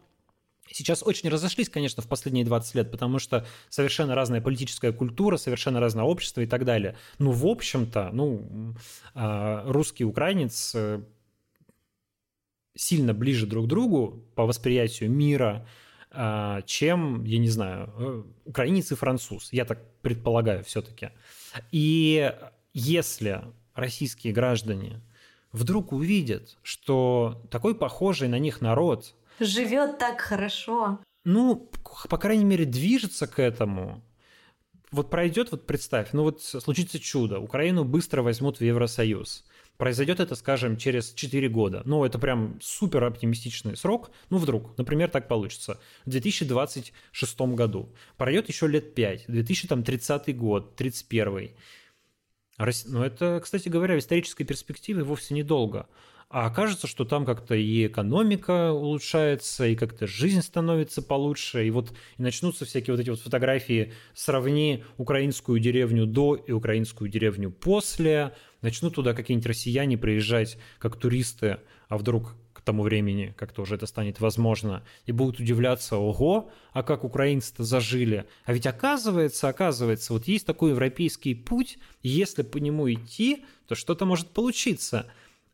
сейчас очень разошлись, конечно, в последние 20 лет, потому что совершенно разная политическая культура, совершенно разное общество и так далее. Ну, в общем-то, ну, а, русский украинец э, сильно ближе друг к другу по восприятию мира, а, чем, я не знаю, э, украинец и француз. Я так предполагаю все-таки. И если российские граждане вдруг увидят, что такой похожий на них народ – живет так хорошо. Ну, по крайней мере, движется к этому. Вот пройдет, вот представь, ну вот случится чудо, Украину быстро возьмут в Евросоюз. Произойдет это, скажем, через 4 года. Ну, это прям супер оптимистичный срок. Ну, вдруг, например, так получится. В 2026 году. Пройдет еще лет 5. 2030 год, 31. Ну, это, кстати говоря, в исторической перспективе вовсе недолго. А окажется, что там как-то и экономика улучшается, и как-то жизнь становится получше, и вот и начнутся всякие вот эти вот фотографии «Сравни украинскую деревню до и украинскую деревню после», начнут туда какие-нибудь россияне приезжать как туристы, а вдруг к тому времени как-то уже это станет возможно, и будут удивляться, ого, а как украинцы-то зажили. А ведь оказывается, оказывается, вот есть такой европейский путь, если по нему идти, то что-то может получиться.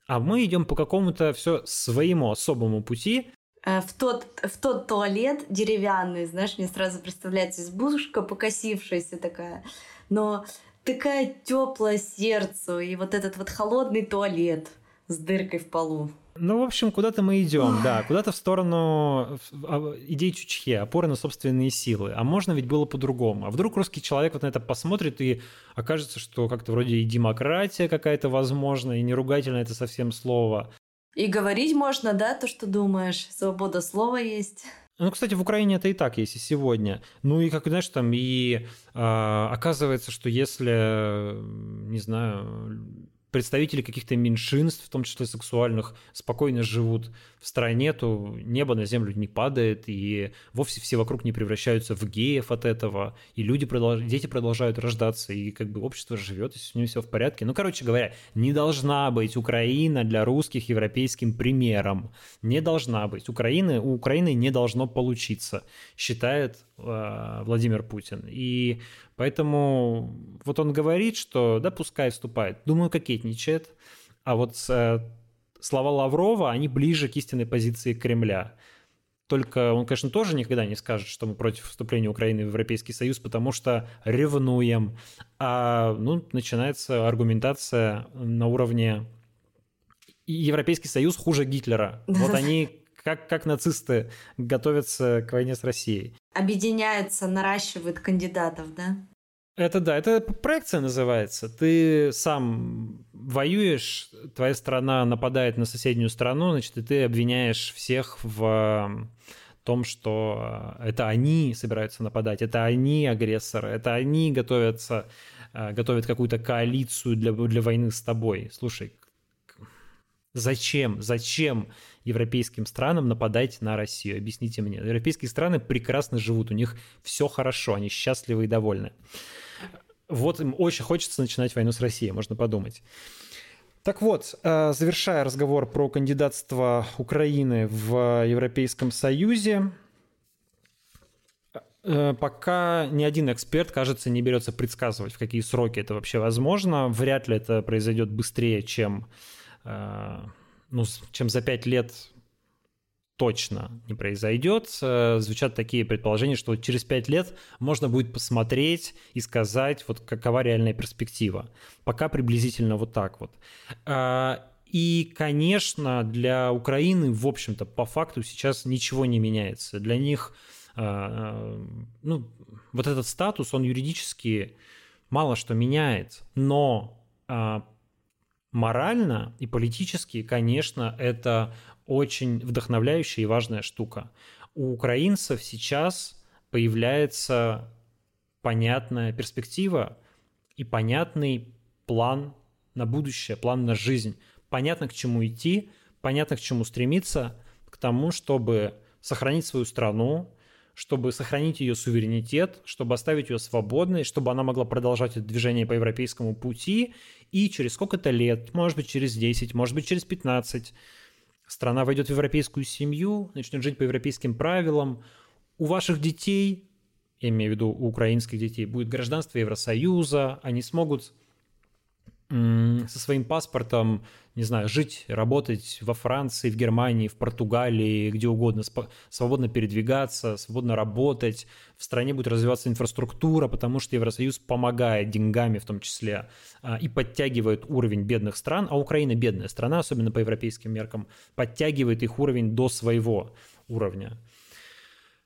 А мы идем по какому-то все своему особому пути, э, в тот, в тот туалет деревянный, знаешь, мне сразу представляется избушка покосившаяся такая, но такая теплая сердцу, и вот этот вот холодный туалет с дыркой в полу. Ну, в общем, куда-то мы идем, да, куда-то в сторону а, идей Чучхе, опоры на собственные силы. А можно ведь было по-другому. А вдруг русский человек вот на это посмотрит и окажется, что как-то вроде и демократия какая-то возможна, и не ругательно это совсем слово. И говорить можно, да, то, что думаешь. Свобода слова есть. Ну, кстати, в Украине это и так есть и сегодня. Ну и как знаешь, там и э, оказывается, что если, не знаю, представители каких-то меньшинств, в том числе сексуальных, спокойно живут в стране, то небо на землю не падает, и вовсе все вокруг не превращаются в геев от этого, и люди продолж... дети продолжают рождаться, и как бы общество живет, и с ним все в порядке. Ну, короче говоря, не должна быть Украина для русских европейским примером. Не должна быть. Украины, у Украины не должно получиться, считает э, Владимир Путин. И Поэтому вот он говорит, что да, пускай вступает. Думаю, кокетничает. А вот э, слова Лаврова, они ближе к истинной позиции Кремля. Только он, конечно, тоже никогда не скажет, что мы против вступления Украины в Европейский Союз, потому что ревнуем. А ну, начинается аргументация на уровне Европейский Союз хуже Гитлера. Вот они как, как нацисты готовятся к войне с Россией. Объединяются, наращивают кандидатов, да? Это да, это проекция называется. Ты сам воюешь, твоя страна нападает на соседнюю страну, значит, и ты обвиняешь всех в том, что это они собираются нападать, это они агрессоры, это они готовятся, э, готовят какую-то коалицию для, для войны с тобой. Слушай, Зачем? Зачем европейским странам нападать на Россию? Объясните мне. Европейские страны прекрасно живут, у них все хорошо, они счастливы и довольны. Вот им очень хочется начинать войну с Россией, можно подумать. Так вот, э, завершая разговор про кандидатство Украины в Европейском Союзе, э, пока ни один эксперт, кажется, не берется предсказывать, в какие сроки это вообще возможно. Вряд ли это произойдет быстрее, чем ну, чем за пять лет точно не произойдет. Э, звучат такие предположения, что через пять лет можно будет посмотреть и сказать, вот какова реальная перспектива. Пока приблизительно вот так вот. Э, и, конечно, для Украины, в общем-то, по факту сейчас ничего не меняется. Для них, ну, вот этот статус, он юридически мало что меняет, но морально и политически, конечно, это очень вдохновляющая и важная штука. У украинцев сейчас появляется понятная перспектива и понятный план на будущее, план на жизнь. Понятно, к чему идти, понятно, к чему стремиться, к тому, чтобы сохранить свою страну, чтобы сохранить ее суверенитет, чтобы оставить ее свободной, чтобы она могла продолжать это движение по европейскому пути, и через сколько-то лет, может быть, через 10, может быть, через 15, страна войдет в европейскую семью, начнет жить по европейским правилам, у ваших детей, я имею в виду у украинских детей, будет гражданство Евросоюза, они смогут со своим паспортом, не знаю, жить, работать во Франции, в Германии, в Португалии, где угодно, свободно передвигаться, свободно работать. В стране будет развиваться инфраструктура, потому что Евросоюз помогает деньгами в том числе а, и подтягивает уровень бедных стран, а Украина бедная страна, особенно по европейским меркам, подтягивает их уровень до своего уровня.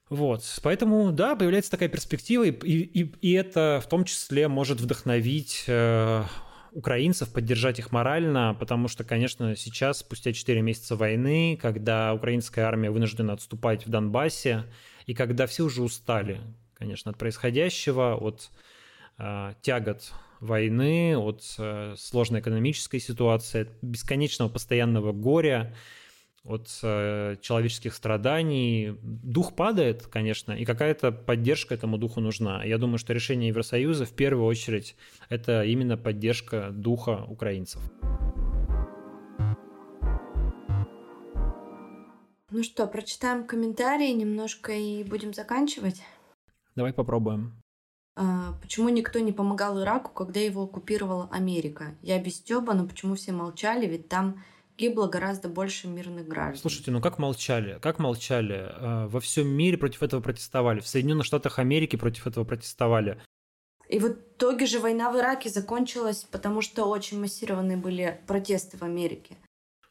Вот, поэтому, да, появляется такая перспектива, и, и, и это в том числе может вдохновить э, украинцев, поддержать их морально, потому что, конечно, сейчас, спустя 4 месяца войны, когда украинская армия вынуждена отступать в Донбассе, и когда все уже устали, конечно, от происходящего, от э, тягот войны, от э, сложной экономической ситуации, от бесконечного постоянного горя, от э, человеческих страданий. Дух падает, конечно, и какая-то поддержка этому духу нужна. Я думаю, что решение Евросоюза в первую очередь это именно поддержка духа украинцев. Ну что, прочитаем комментарии немножко и будем заканчивать? Давай попробуем. А, почему никто не помогал Ираку, когда его оккупировала Америка? Я без Стёба, но почему все молчали, ведь там гибло гораздо больше мирных граждан. Слушайте, ну как молчали? Как молчали? А, во всем мире против этого протестовали. В Соединенных Штатах Америки против этого протестовали. И в итоге же война в Ираке закончилась, потому что очень массированные были протесты в Америке.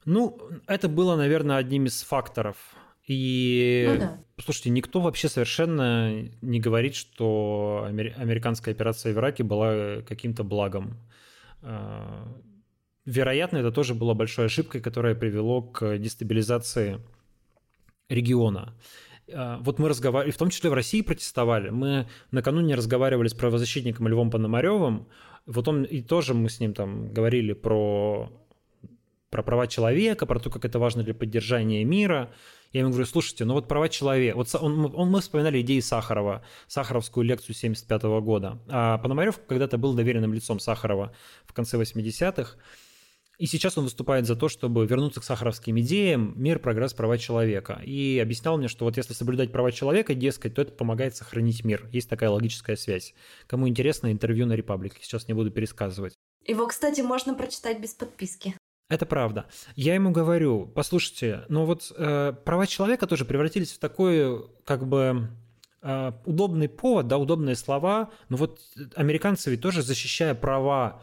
Ну, это было, наверное, одним из факторов. И, ну, да. слушайте, никто вообще совершенно не говорит, что американская операция в Ираке была каким-то благом. Вероятно, это тоже была большой ошибкой, которая привело к дестабилизации региона. А, вот мы разговаривали, в том числе в России протестовали. Мы накануне разговаривали с правозащитником Львом Пономаревым. Вот он и тоже мы с ним там говорили про про права человека, про то, как это важно для поддержания мира. Я ему говорю, слушайте, ну вот права человека, вот он, он, мы вспоминали идеи Сахарова, Сахаровскую лекцию 75 года. А Пономарев когда-то был доверенным лицом Сахарова в конце 80-х. И сейчас он выступает за то, чтобы вернуться к сахаровским идеям «Мир, прогресс, права человека». И объяснял мне, что вот если соблюдать права человека, дескать, то это помогает сохранить мир. Есть такая логическая связь. Кому интересно, интервью на Репаблике. Сейчас не буду пересказывать. Его, кстати, можно прочитать без подписки. Это правда. Я ему говорю, послушайте, ну вот э, права человека тоже превратились в такой, как бы, э, удобный повод, да, удобные слова. Но вот американцы ведь тоже, защищая права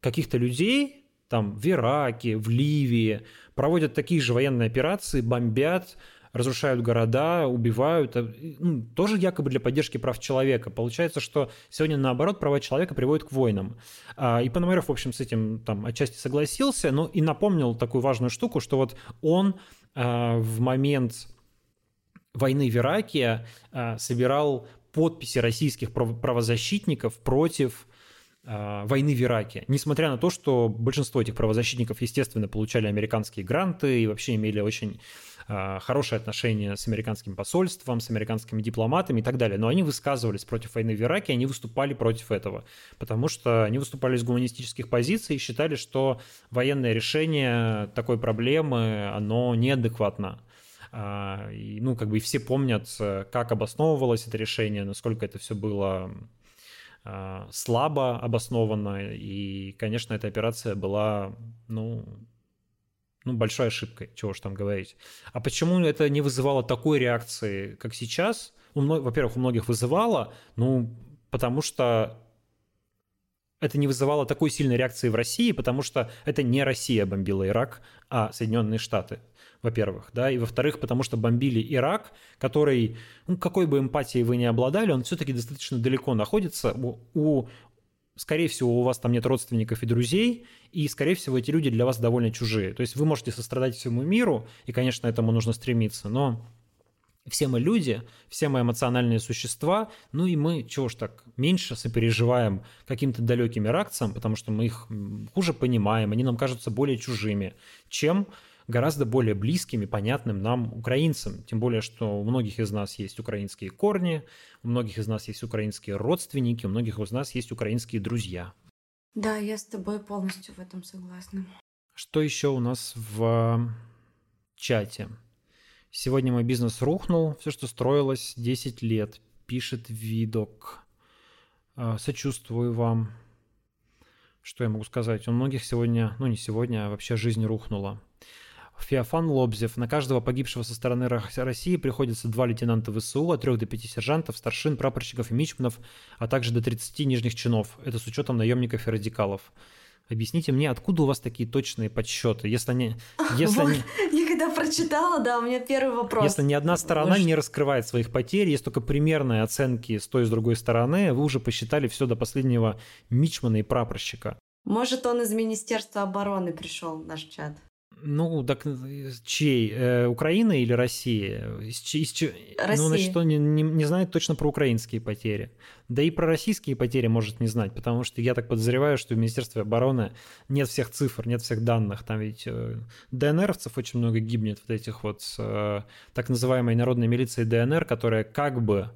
каких-то людей, там, в Ираке, в Ливии, проводят такие же военные операции, бомбят, разрушают города, убивают, э, ну, тоже якобы для поддержки прав человека. Получается, что сегодня, наоборот, права человека приводят к войнам. А, и Пономарев, в общем, с этим там отчасти согласился, но и напомнил такую важную штуку, что вот он а, в момент войны в Ираке а, собирал подписи российских правозащитников против войны в Ираке. Несмотря на то, что большинство этих правозащитников, естественно, получали американские гранты и вообще имели очень а, хорошие отношения с американским посольством, с американскими дипломатами и так далее. Но они высказывались против войны в Ираке, они выступали против этого, потому что они выступали с гуманистических позиций и считали, что военное решение такой проблемы, оно неадекватно. А, ну, как бы все помнят, как обосновывалось это решение, насколько это все было а, слабо обоснованно. И, конечно, эта операция была, ну, ну, большой ошибкой, чего уж там говорить. А почему это не вызывало такой реакции, как сейчас? Во-первых, у многих вызывало, ну, потому что это не вызывало такой сильной реакции в России, потому что это не Россия бомбила Ирак, а Соединенные Штаты, во-первых, да, и во-вторых, потому что бомбили Ирак, который, ну, какой бы эмпатией вы ни обладали, он все-таки достаточно далеко находится у, у скорее всего, у вас там нет родственников и друзей, и, скорее всего, эти люди для вас довольно чужие. То есть вы можете сострадать всему миру, и, конечно, этому нужно стремиться, но все мы люди, все мы эмоциональные существа, ну и мы, чего ж так, меньше сопереживаем каким-то далеким иракцам, потому что мы их хуже понимаем, они нам кажутся более чужими, чем гораздо более близким и понятным нам, украинцам. Тем более, что у многих из нас есть украинские корни, у многих из нас есть украинские родственники, у многих из нас есть украинские друзья. Да, я с тобой полностью в этом согласна. Что еще у нас в чате? Сегодня мой бизнес рухнул, все, что строилось 10 лет, пишет видок. А, сочувствую вам. Что я могу сказать? У многих сегодня, ну не сегодня, а вообще жизнь рухнула. Феофан Лобзев. На каждого погибшего со стороны России приходится два лейтенанта ВСУ, от трех до пяти сержантов, старшин, прапорщиков и мичманов, а также до 30 нижних чинов. Это с учетом наемников и радикалов. Объясните мне, откуда у вас такие точные подсчеты, если они... Если вот. они... Я когда прочитала, да, у меня первый вопрос. Если ни одна сторона не раскрывает своих потерь, есть только примерные оценки с той и с другой стороны, вы уже посчитали все до последнего мичмана и прапорщика. Может, он из Министерства обороны пришел, наш чат? Ну, так э, чей? Э, Украина или Россия? Из, из, Россия. Ну, значит, он не, не, не знает точно про украинские потери. Да и про российские потери может не знать, потому что я так подозреваю, что в Министерстве обороны нет всех цифр, нет всех данных. Там ведь э, ДНРовцев очень много гибнет, вот этих вот э, так называемой народной милиции ДНР, которая как бы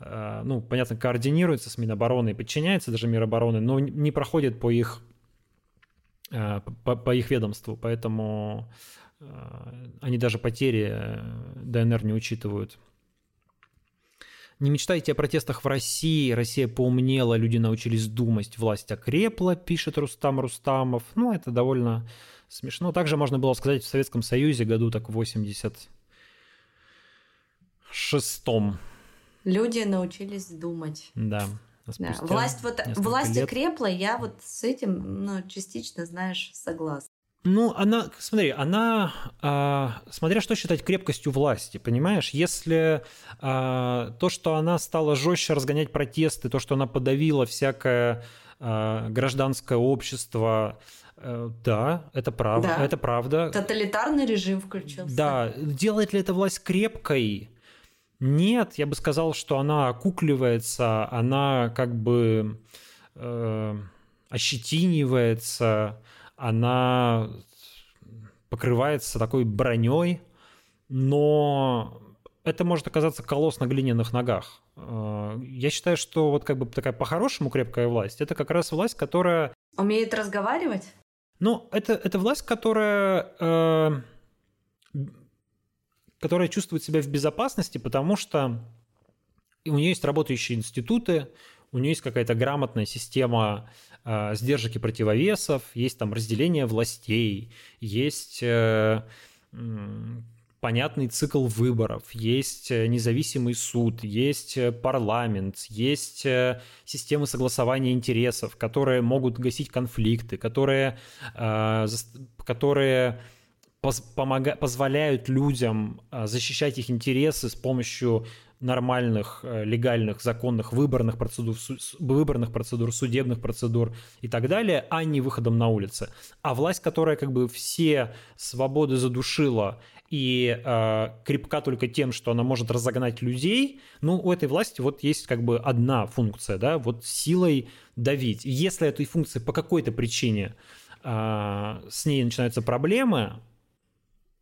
э, ну, понятно, координируется с Минобороны и подчиняется даже Минобороны, но не проходит по их Э, по, по их ведомству, поэтому э, они даже потери э, ДНР не учитывают. Не мечтайте о протестах в России. Россия поумнела, люди научились думать, власть окрепла, пишет Рустам Рустамов. Ну, это довольно смешно. Также можно было сказать в Советском Союзе году так в 86-м. Люди научились думать. Да. Да. Власть, вот, власть лет. окрепла, я вот с этим ну, частично, знаешь, согласна. Ну, она, смотри, она, а, смотря что считать крепкостью власти, понимаешь, если а, то, что она стала жестче разгонять протесты, то, что она подавила всякое а, гражданское общество, а, да, это правда, да. это правда. Тоталитарный режим включился. Да, делает ли эта власть крепкой? Нет, я бы сказал, что она окукливается, она как бы э, ощетинивается, она покрывается такой броней, но это может оказаться колосс на глиняных ногах. Э, я считаю, что вот как бы такая по-хорошему крепкая власть, это как раз власть, которая... Умеет разговаривать? Ну, это, это власть, которая э, которая чувствует себя в безопасности, потому что у нее есть работающие институты, у нее есть какая-то грамотная система э, сдержек и противовесов, есть там разделение властей, есть э, понятный цикл выборов, есть э, независимый суд, есть э, парламент, есть э, системы согласования интересов, которые могут гасить конфликты, которые, э, которые помога- позволяют людям а, защищать их интересы с помощью нормальных, э, легальных, законных выборных процедур, выборных процедур, судебных процедур и так далее, а не выходом на улицы. А власть, которая как бы все свободы задушила и э, крепка только тем, что она может разогнать людей, ну, у этой власти вот есть как бы одна функция, да, вот силой давить. если этой функции по какой-то причине э, с ней начинаются проблемы,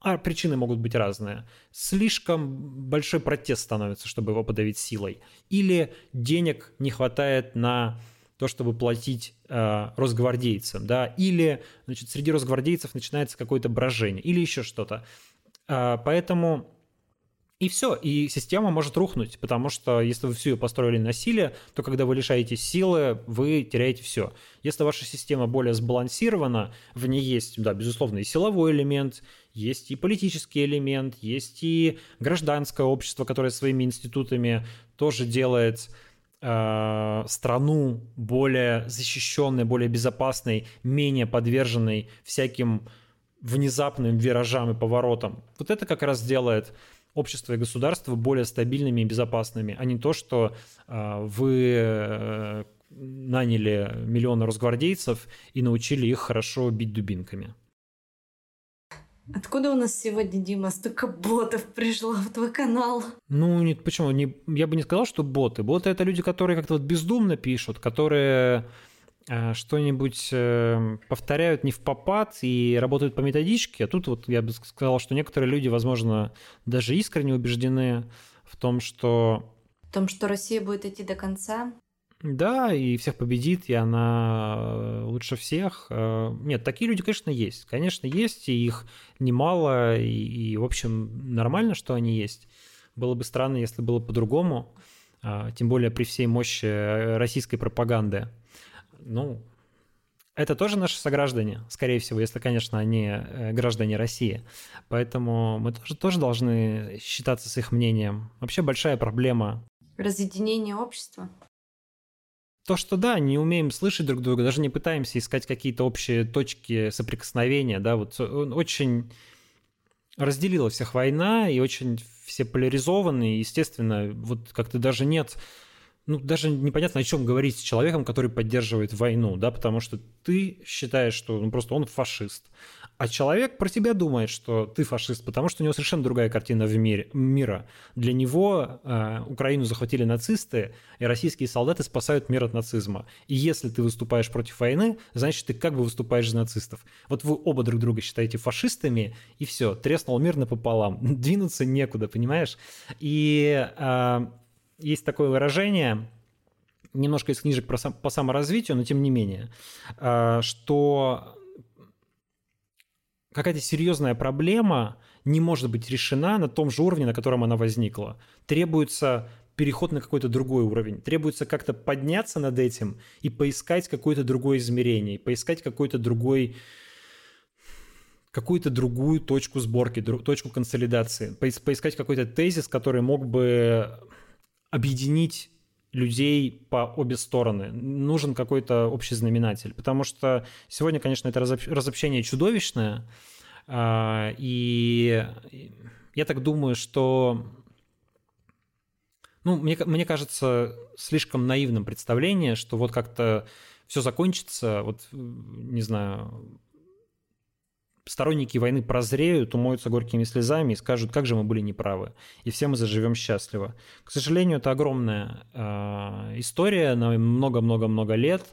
а причины могут быть разные. Слишком большой протест становится, чтобы его подавить силой. Или денег не хватает на то, чтобы платить э, росгвардейцам, да, или, значит, среди росгвардейцев начинается какое-то брожение, или еще что-то. Э, поэтому и все, и система может рухнуть, потому что если вы всю ее построили на силе, то когда вы лишаетесь силы, вы теряете все. Если ваша система более сбалансирована, в ней есть, да, безусловно, и силовой элемент, есть и политический элемент, есть и гражданское общество, которое своими институтами тоже делает э, страну более защищенной, более безопасной, менее подверженной всяким внезапным виражам и поворотам. Вот это как раз делает общество и государство более стабильными и безопасными, а не то, что а, вы э, наняли миллионы росгвардейцев и научили их хорошо бить дубинками. Откуда у нас сегодня, Дима, столько ботов пришло в твой канал? Ну, нет, почему? Не, я бы не сказал, что боты. Боты — это люди, которые как-то вот бездумно пишут, которые Э, что-нибудь э, повторяют не в попад и работают по методичке. А тут вот я бы сказал, что некоторые люди, возможно, даже искренне убеждены в том, что... В том, что Россия будет идти до конца? Да, и всех победит, и она э, лучше всех. Нет, такие люди, конечно, есть. Конечно, есть, и их немало, и, и в общем, нормально, что они есть. Было бы странно, если было по-другому, тем более при всей мощи российской пропаганды ну, это тоже наши сограждане, скорее всего, если, конечно, они э, граждане России. Поэтому мы тоже, тоже должны считаться с их мнением. Вообще большая проблема. Разъединение общества. То, что да, не умеем слышать друг друга, даже не пытаемся искать какие-то общие точки соприкосновения, да, вот очень разделила всех война, и очень все поляризованы, и, естественно, вот как-то даже нет ну, даже непонятно, о чем говорить с человеком, который поддерживает войну, да, потому что ты считаешь, что ну, просто он фашист. А человек про тебя думает, что ты фашист, потому что у него совершенно другая картина в мире, мира. Для него э, Украину захватили нацисты, и российские солдаты спасают мир от нацизма. И если ты выступаешь против войны, значит, ты как бы выступаешь за нацистов. Вот вы оба друг друга считаете фашистами, и все, треснул мир напополам. Двинуться некуда, понимаешь? И э, есть такое выражение, немножко из книжек про сам, по саморазвитию, но тем не менее, а, что какая-то серьезная проблема не может быть решена на том же уровне, на котором она возникла. Требуется переход на какой-то другой уровень. Требуется как-то подняться над этим и поискать какое-то другое измерение, поискать какой-то другой какую-то другую точку сборки, точку консолидации, поискать какой-то тезис, который мог бы объединить людей по обе стороны. Нужен какой-то общий знаменатель. Потому что сегодня, конечно, это разобщение чудовищное. А, и я так думаю, что ну, мне, мне кажется, слишком наивным представление, что вот как-то все закончится, вот, не знаю, сторонники войны прозреют, умоются горькими слезами и скажут, как же мы были неправы, и все мы заживем счастливо. К сожалению, это огромная э, история на много-много-много лет,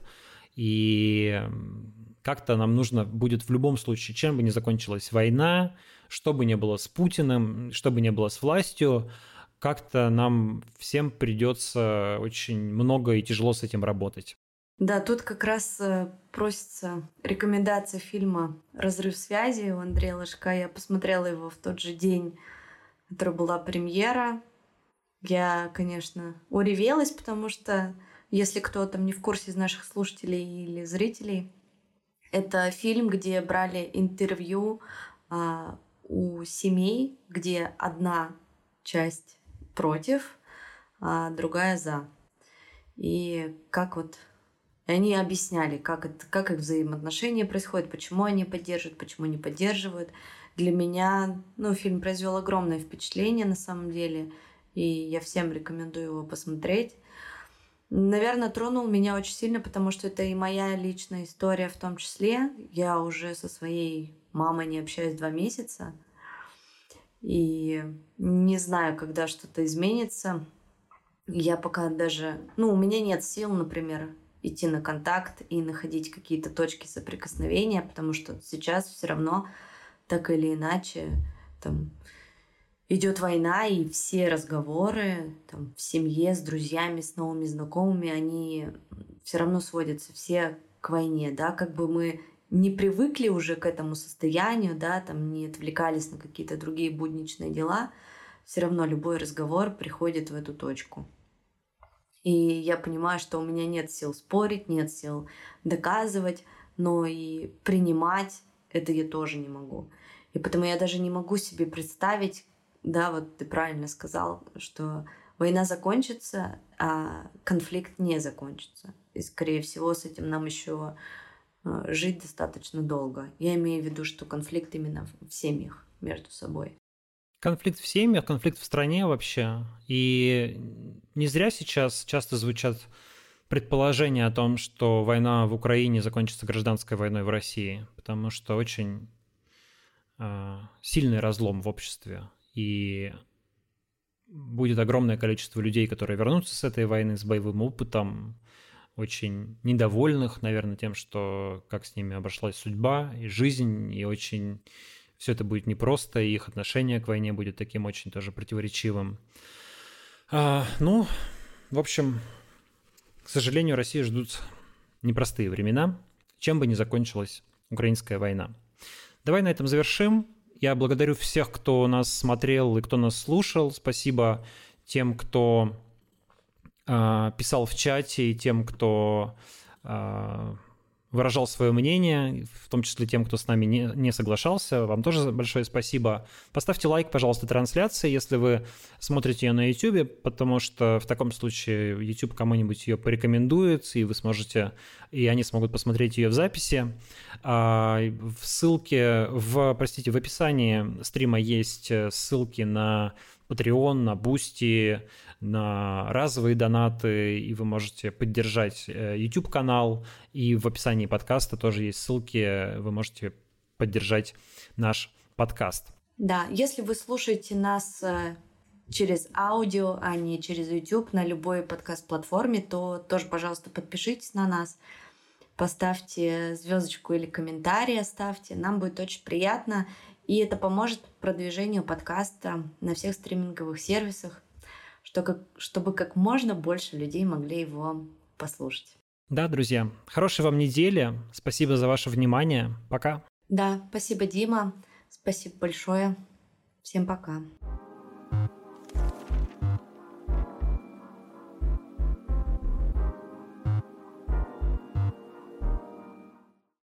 и как-то нам нужно будет в любом случае, чем бы ни закончилась война, что бы ни было с Путиным, что бы ни было с властью, как-то нам всем придется очень много и тяжело с этим работать. Да, тут как раз э, просится рекомендация фильма «Разрыв связи» у Андрея Ложка. Я посмотрела его в тот же день, который была премьера. Я, конечно, уревелась, потому что, если кто там не в курсе из наших слушателей или зрителей, это фильм, где брали интервью а, у семей, где одна часть против, а другая за. И как вот и они объясняли, как, это, как их взаимоотношения происходят, почему они поддерживают, почему не поддерживают. Для меня ну, фильм произвел огромное впечатление на самом деле, и я всем рекомендую его посмотреть. Наверное, тронул меня очень сильно, потому что это и моя личная история в том числе. Я уже со своей мамой не общаюсь два месяца. И не знаю, когда что-то изменится. Я пока даже... Ну, у меня нет сил, например, идти на контакт и находить какие-то точки соприкосновения, потому что сейчас все равно так или иначе там идет война, и все разговоры там, в семье с друзьями, с новыми знакомыми, они все равно сводятся все к войне, да, как бы мы не привыкли уже к этому состоянию, да, там не отвлекались на какие-то другие будничные дела, все равно любой разговор приходит в эту точку. И я понимаю, что у меня нет сил спорить, нет сил доказывать, но и принимать это я тоже не могу. И потому я даже не могу себе представить, да, вот ты правильно сказал, что война закончится, а конфликт не закончится. И, скорее всего, с этим нам еще э, жить достаточно долго. Я имею в виду, что конфликт именно в семьях между собой. Конфликт в семьях, конфликт в стране вообще. И не зря сейчас часто звучат предположения о том, что война в Украине закончится гражданской войной в России, потому что очень э, сильный разлом в обществе. И будет огромное количество людей, которые вернутся с этой войны с боевым опытом, очень недовольных, наверное, тем, что как с ними обошлась судьба и жизнь, и очень все это будет непросто, и их отношение к войне будет таким очень тоже противоречивым. А, ну, в общем, к сожалению, России ждут непростые времена, чем бы ни закончилась украинская война. Давай на этом завершим. Я благодарю всех, кто нас смотрел и кто нас слушал. Спасибо тем, кто э, писал в чате, и тем, кто э, выражал свое мнение, в том числе тем, кто с нами не, не соглашался. Вам тоже большое спасибо. Поставьте лайк, пожалуйста, трансляции, если вы смотрите ее на YouTube, потому что в таком случае YouTube кому-нибудь ее порекомендует, и вы сможете, и они смогут посмотреть ее в записи. А, в ссылке, в, простите, в описании стрима есть ссылки на Patreon, на Boosty, на разовые донаты, и вы можете поддержать э, YouTube-канал, и в описании подкаста тоже есть ссылки, вы можете поддержать наш подкаст. Да, если вы слушаете нас э, через аудио, а не через YouTube на любой подкаст-платформе, то тоже, пожалуйста, подпишитесь на нас, поставьте звездочку или комментарий оставьте. Нам будет очень приятно, и это поможет продвижению подкаста на всех стриминговых сервисах что как, чтобы как можно больше людей могли его послушать. Да, друзья, хорошей вам недели. Спасибо за ваше внимание. Пока. Да, спасибо, Дима. Спасибо большое. Всем пока.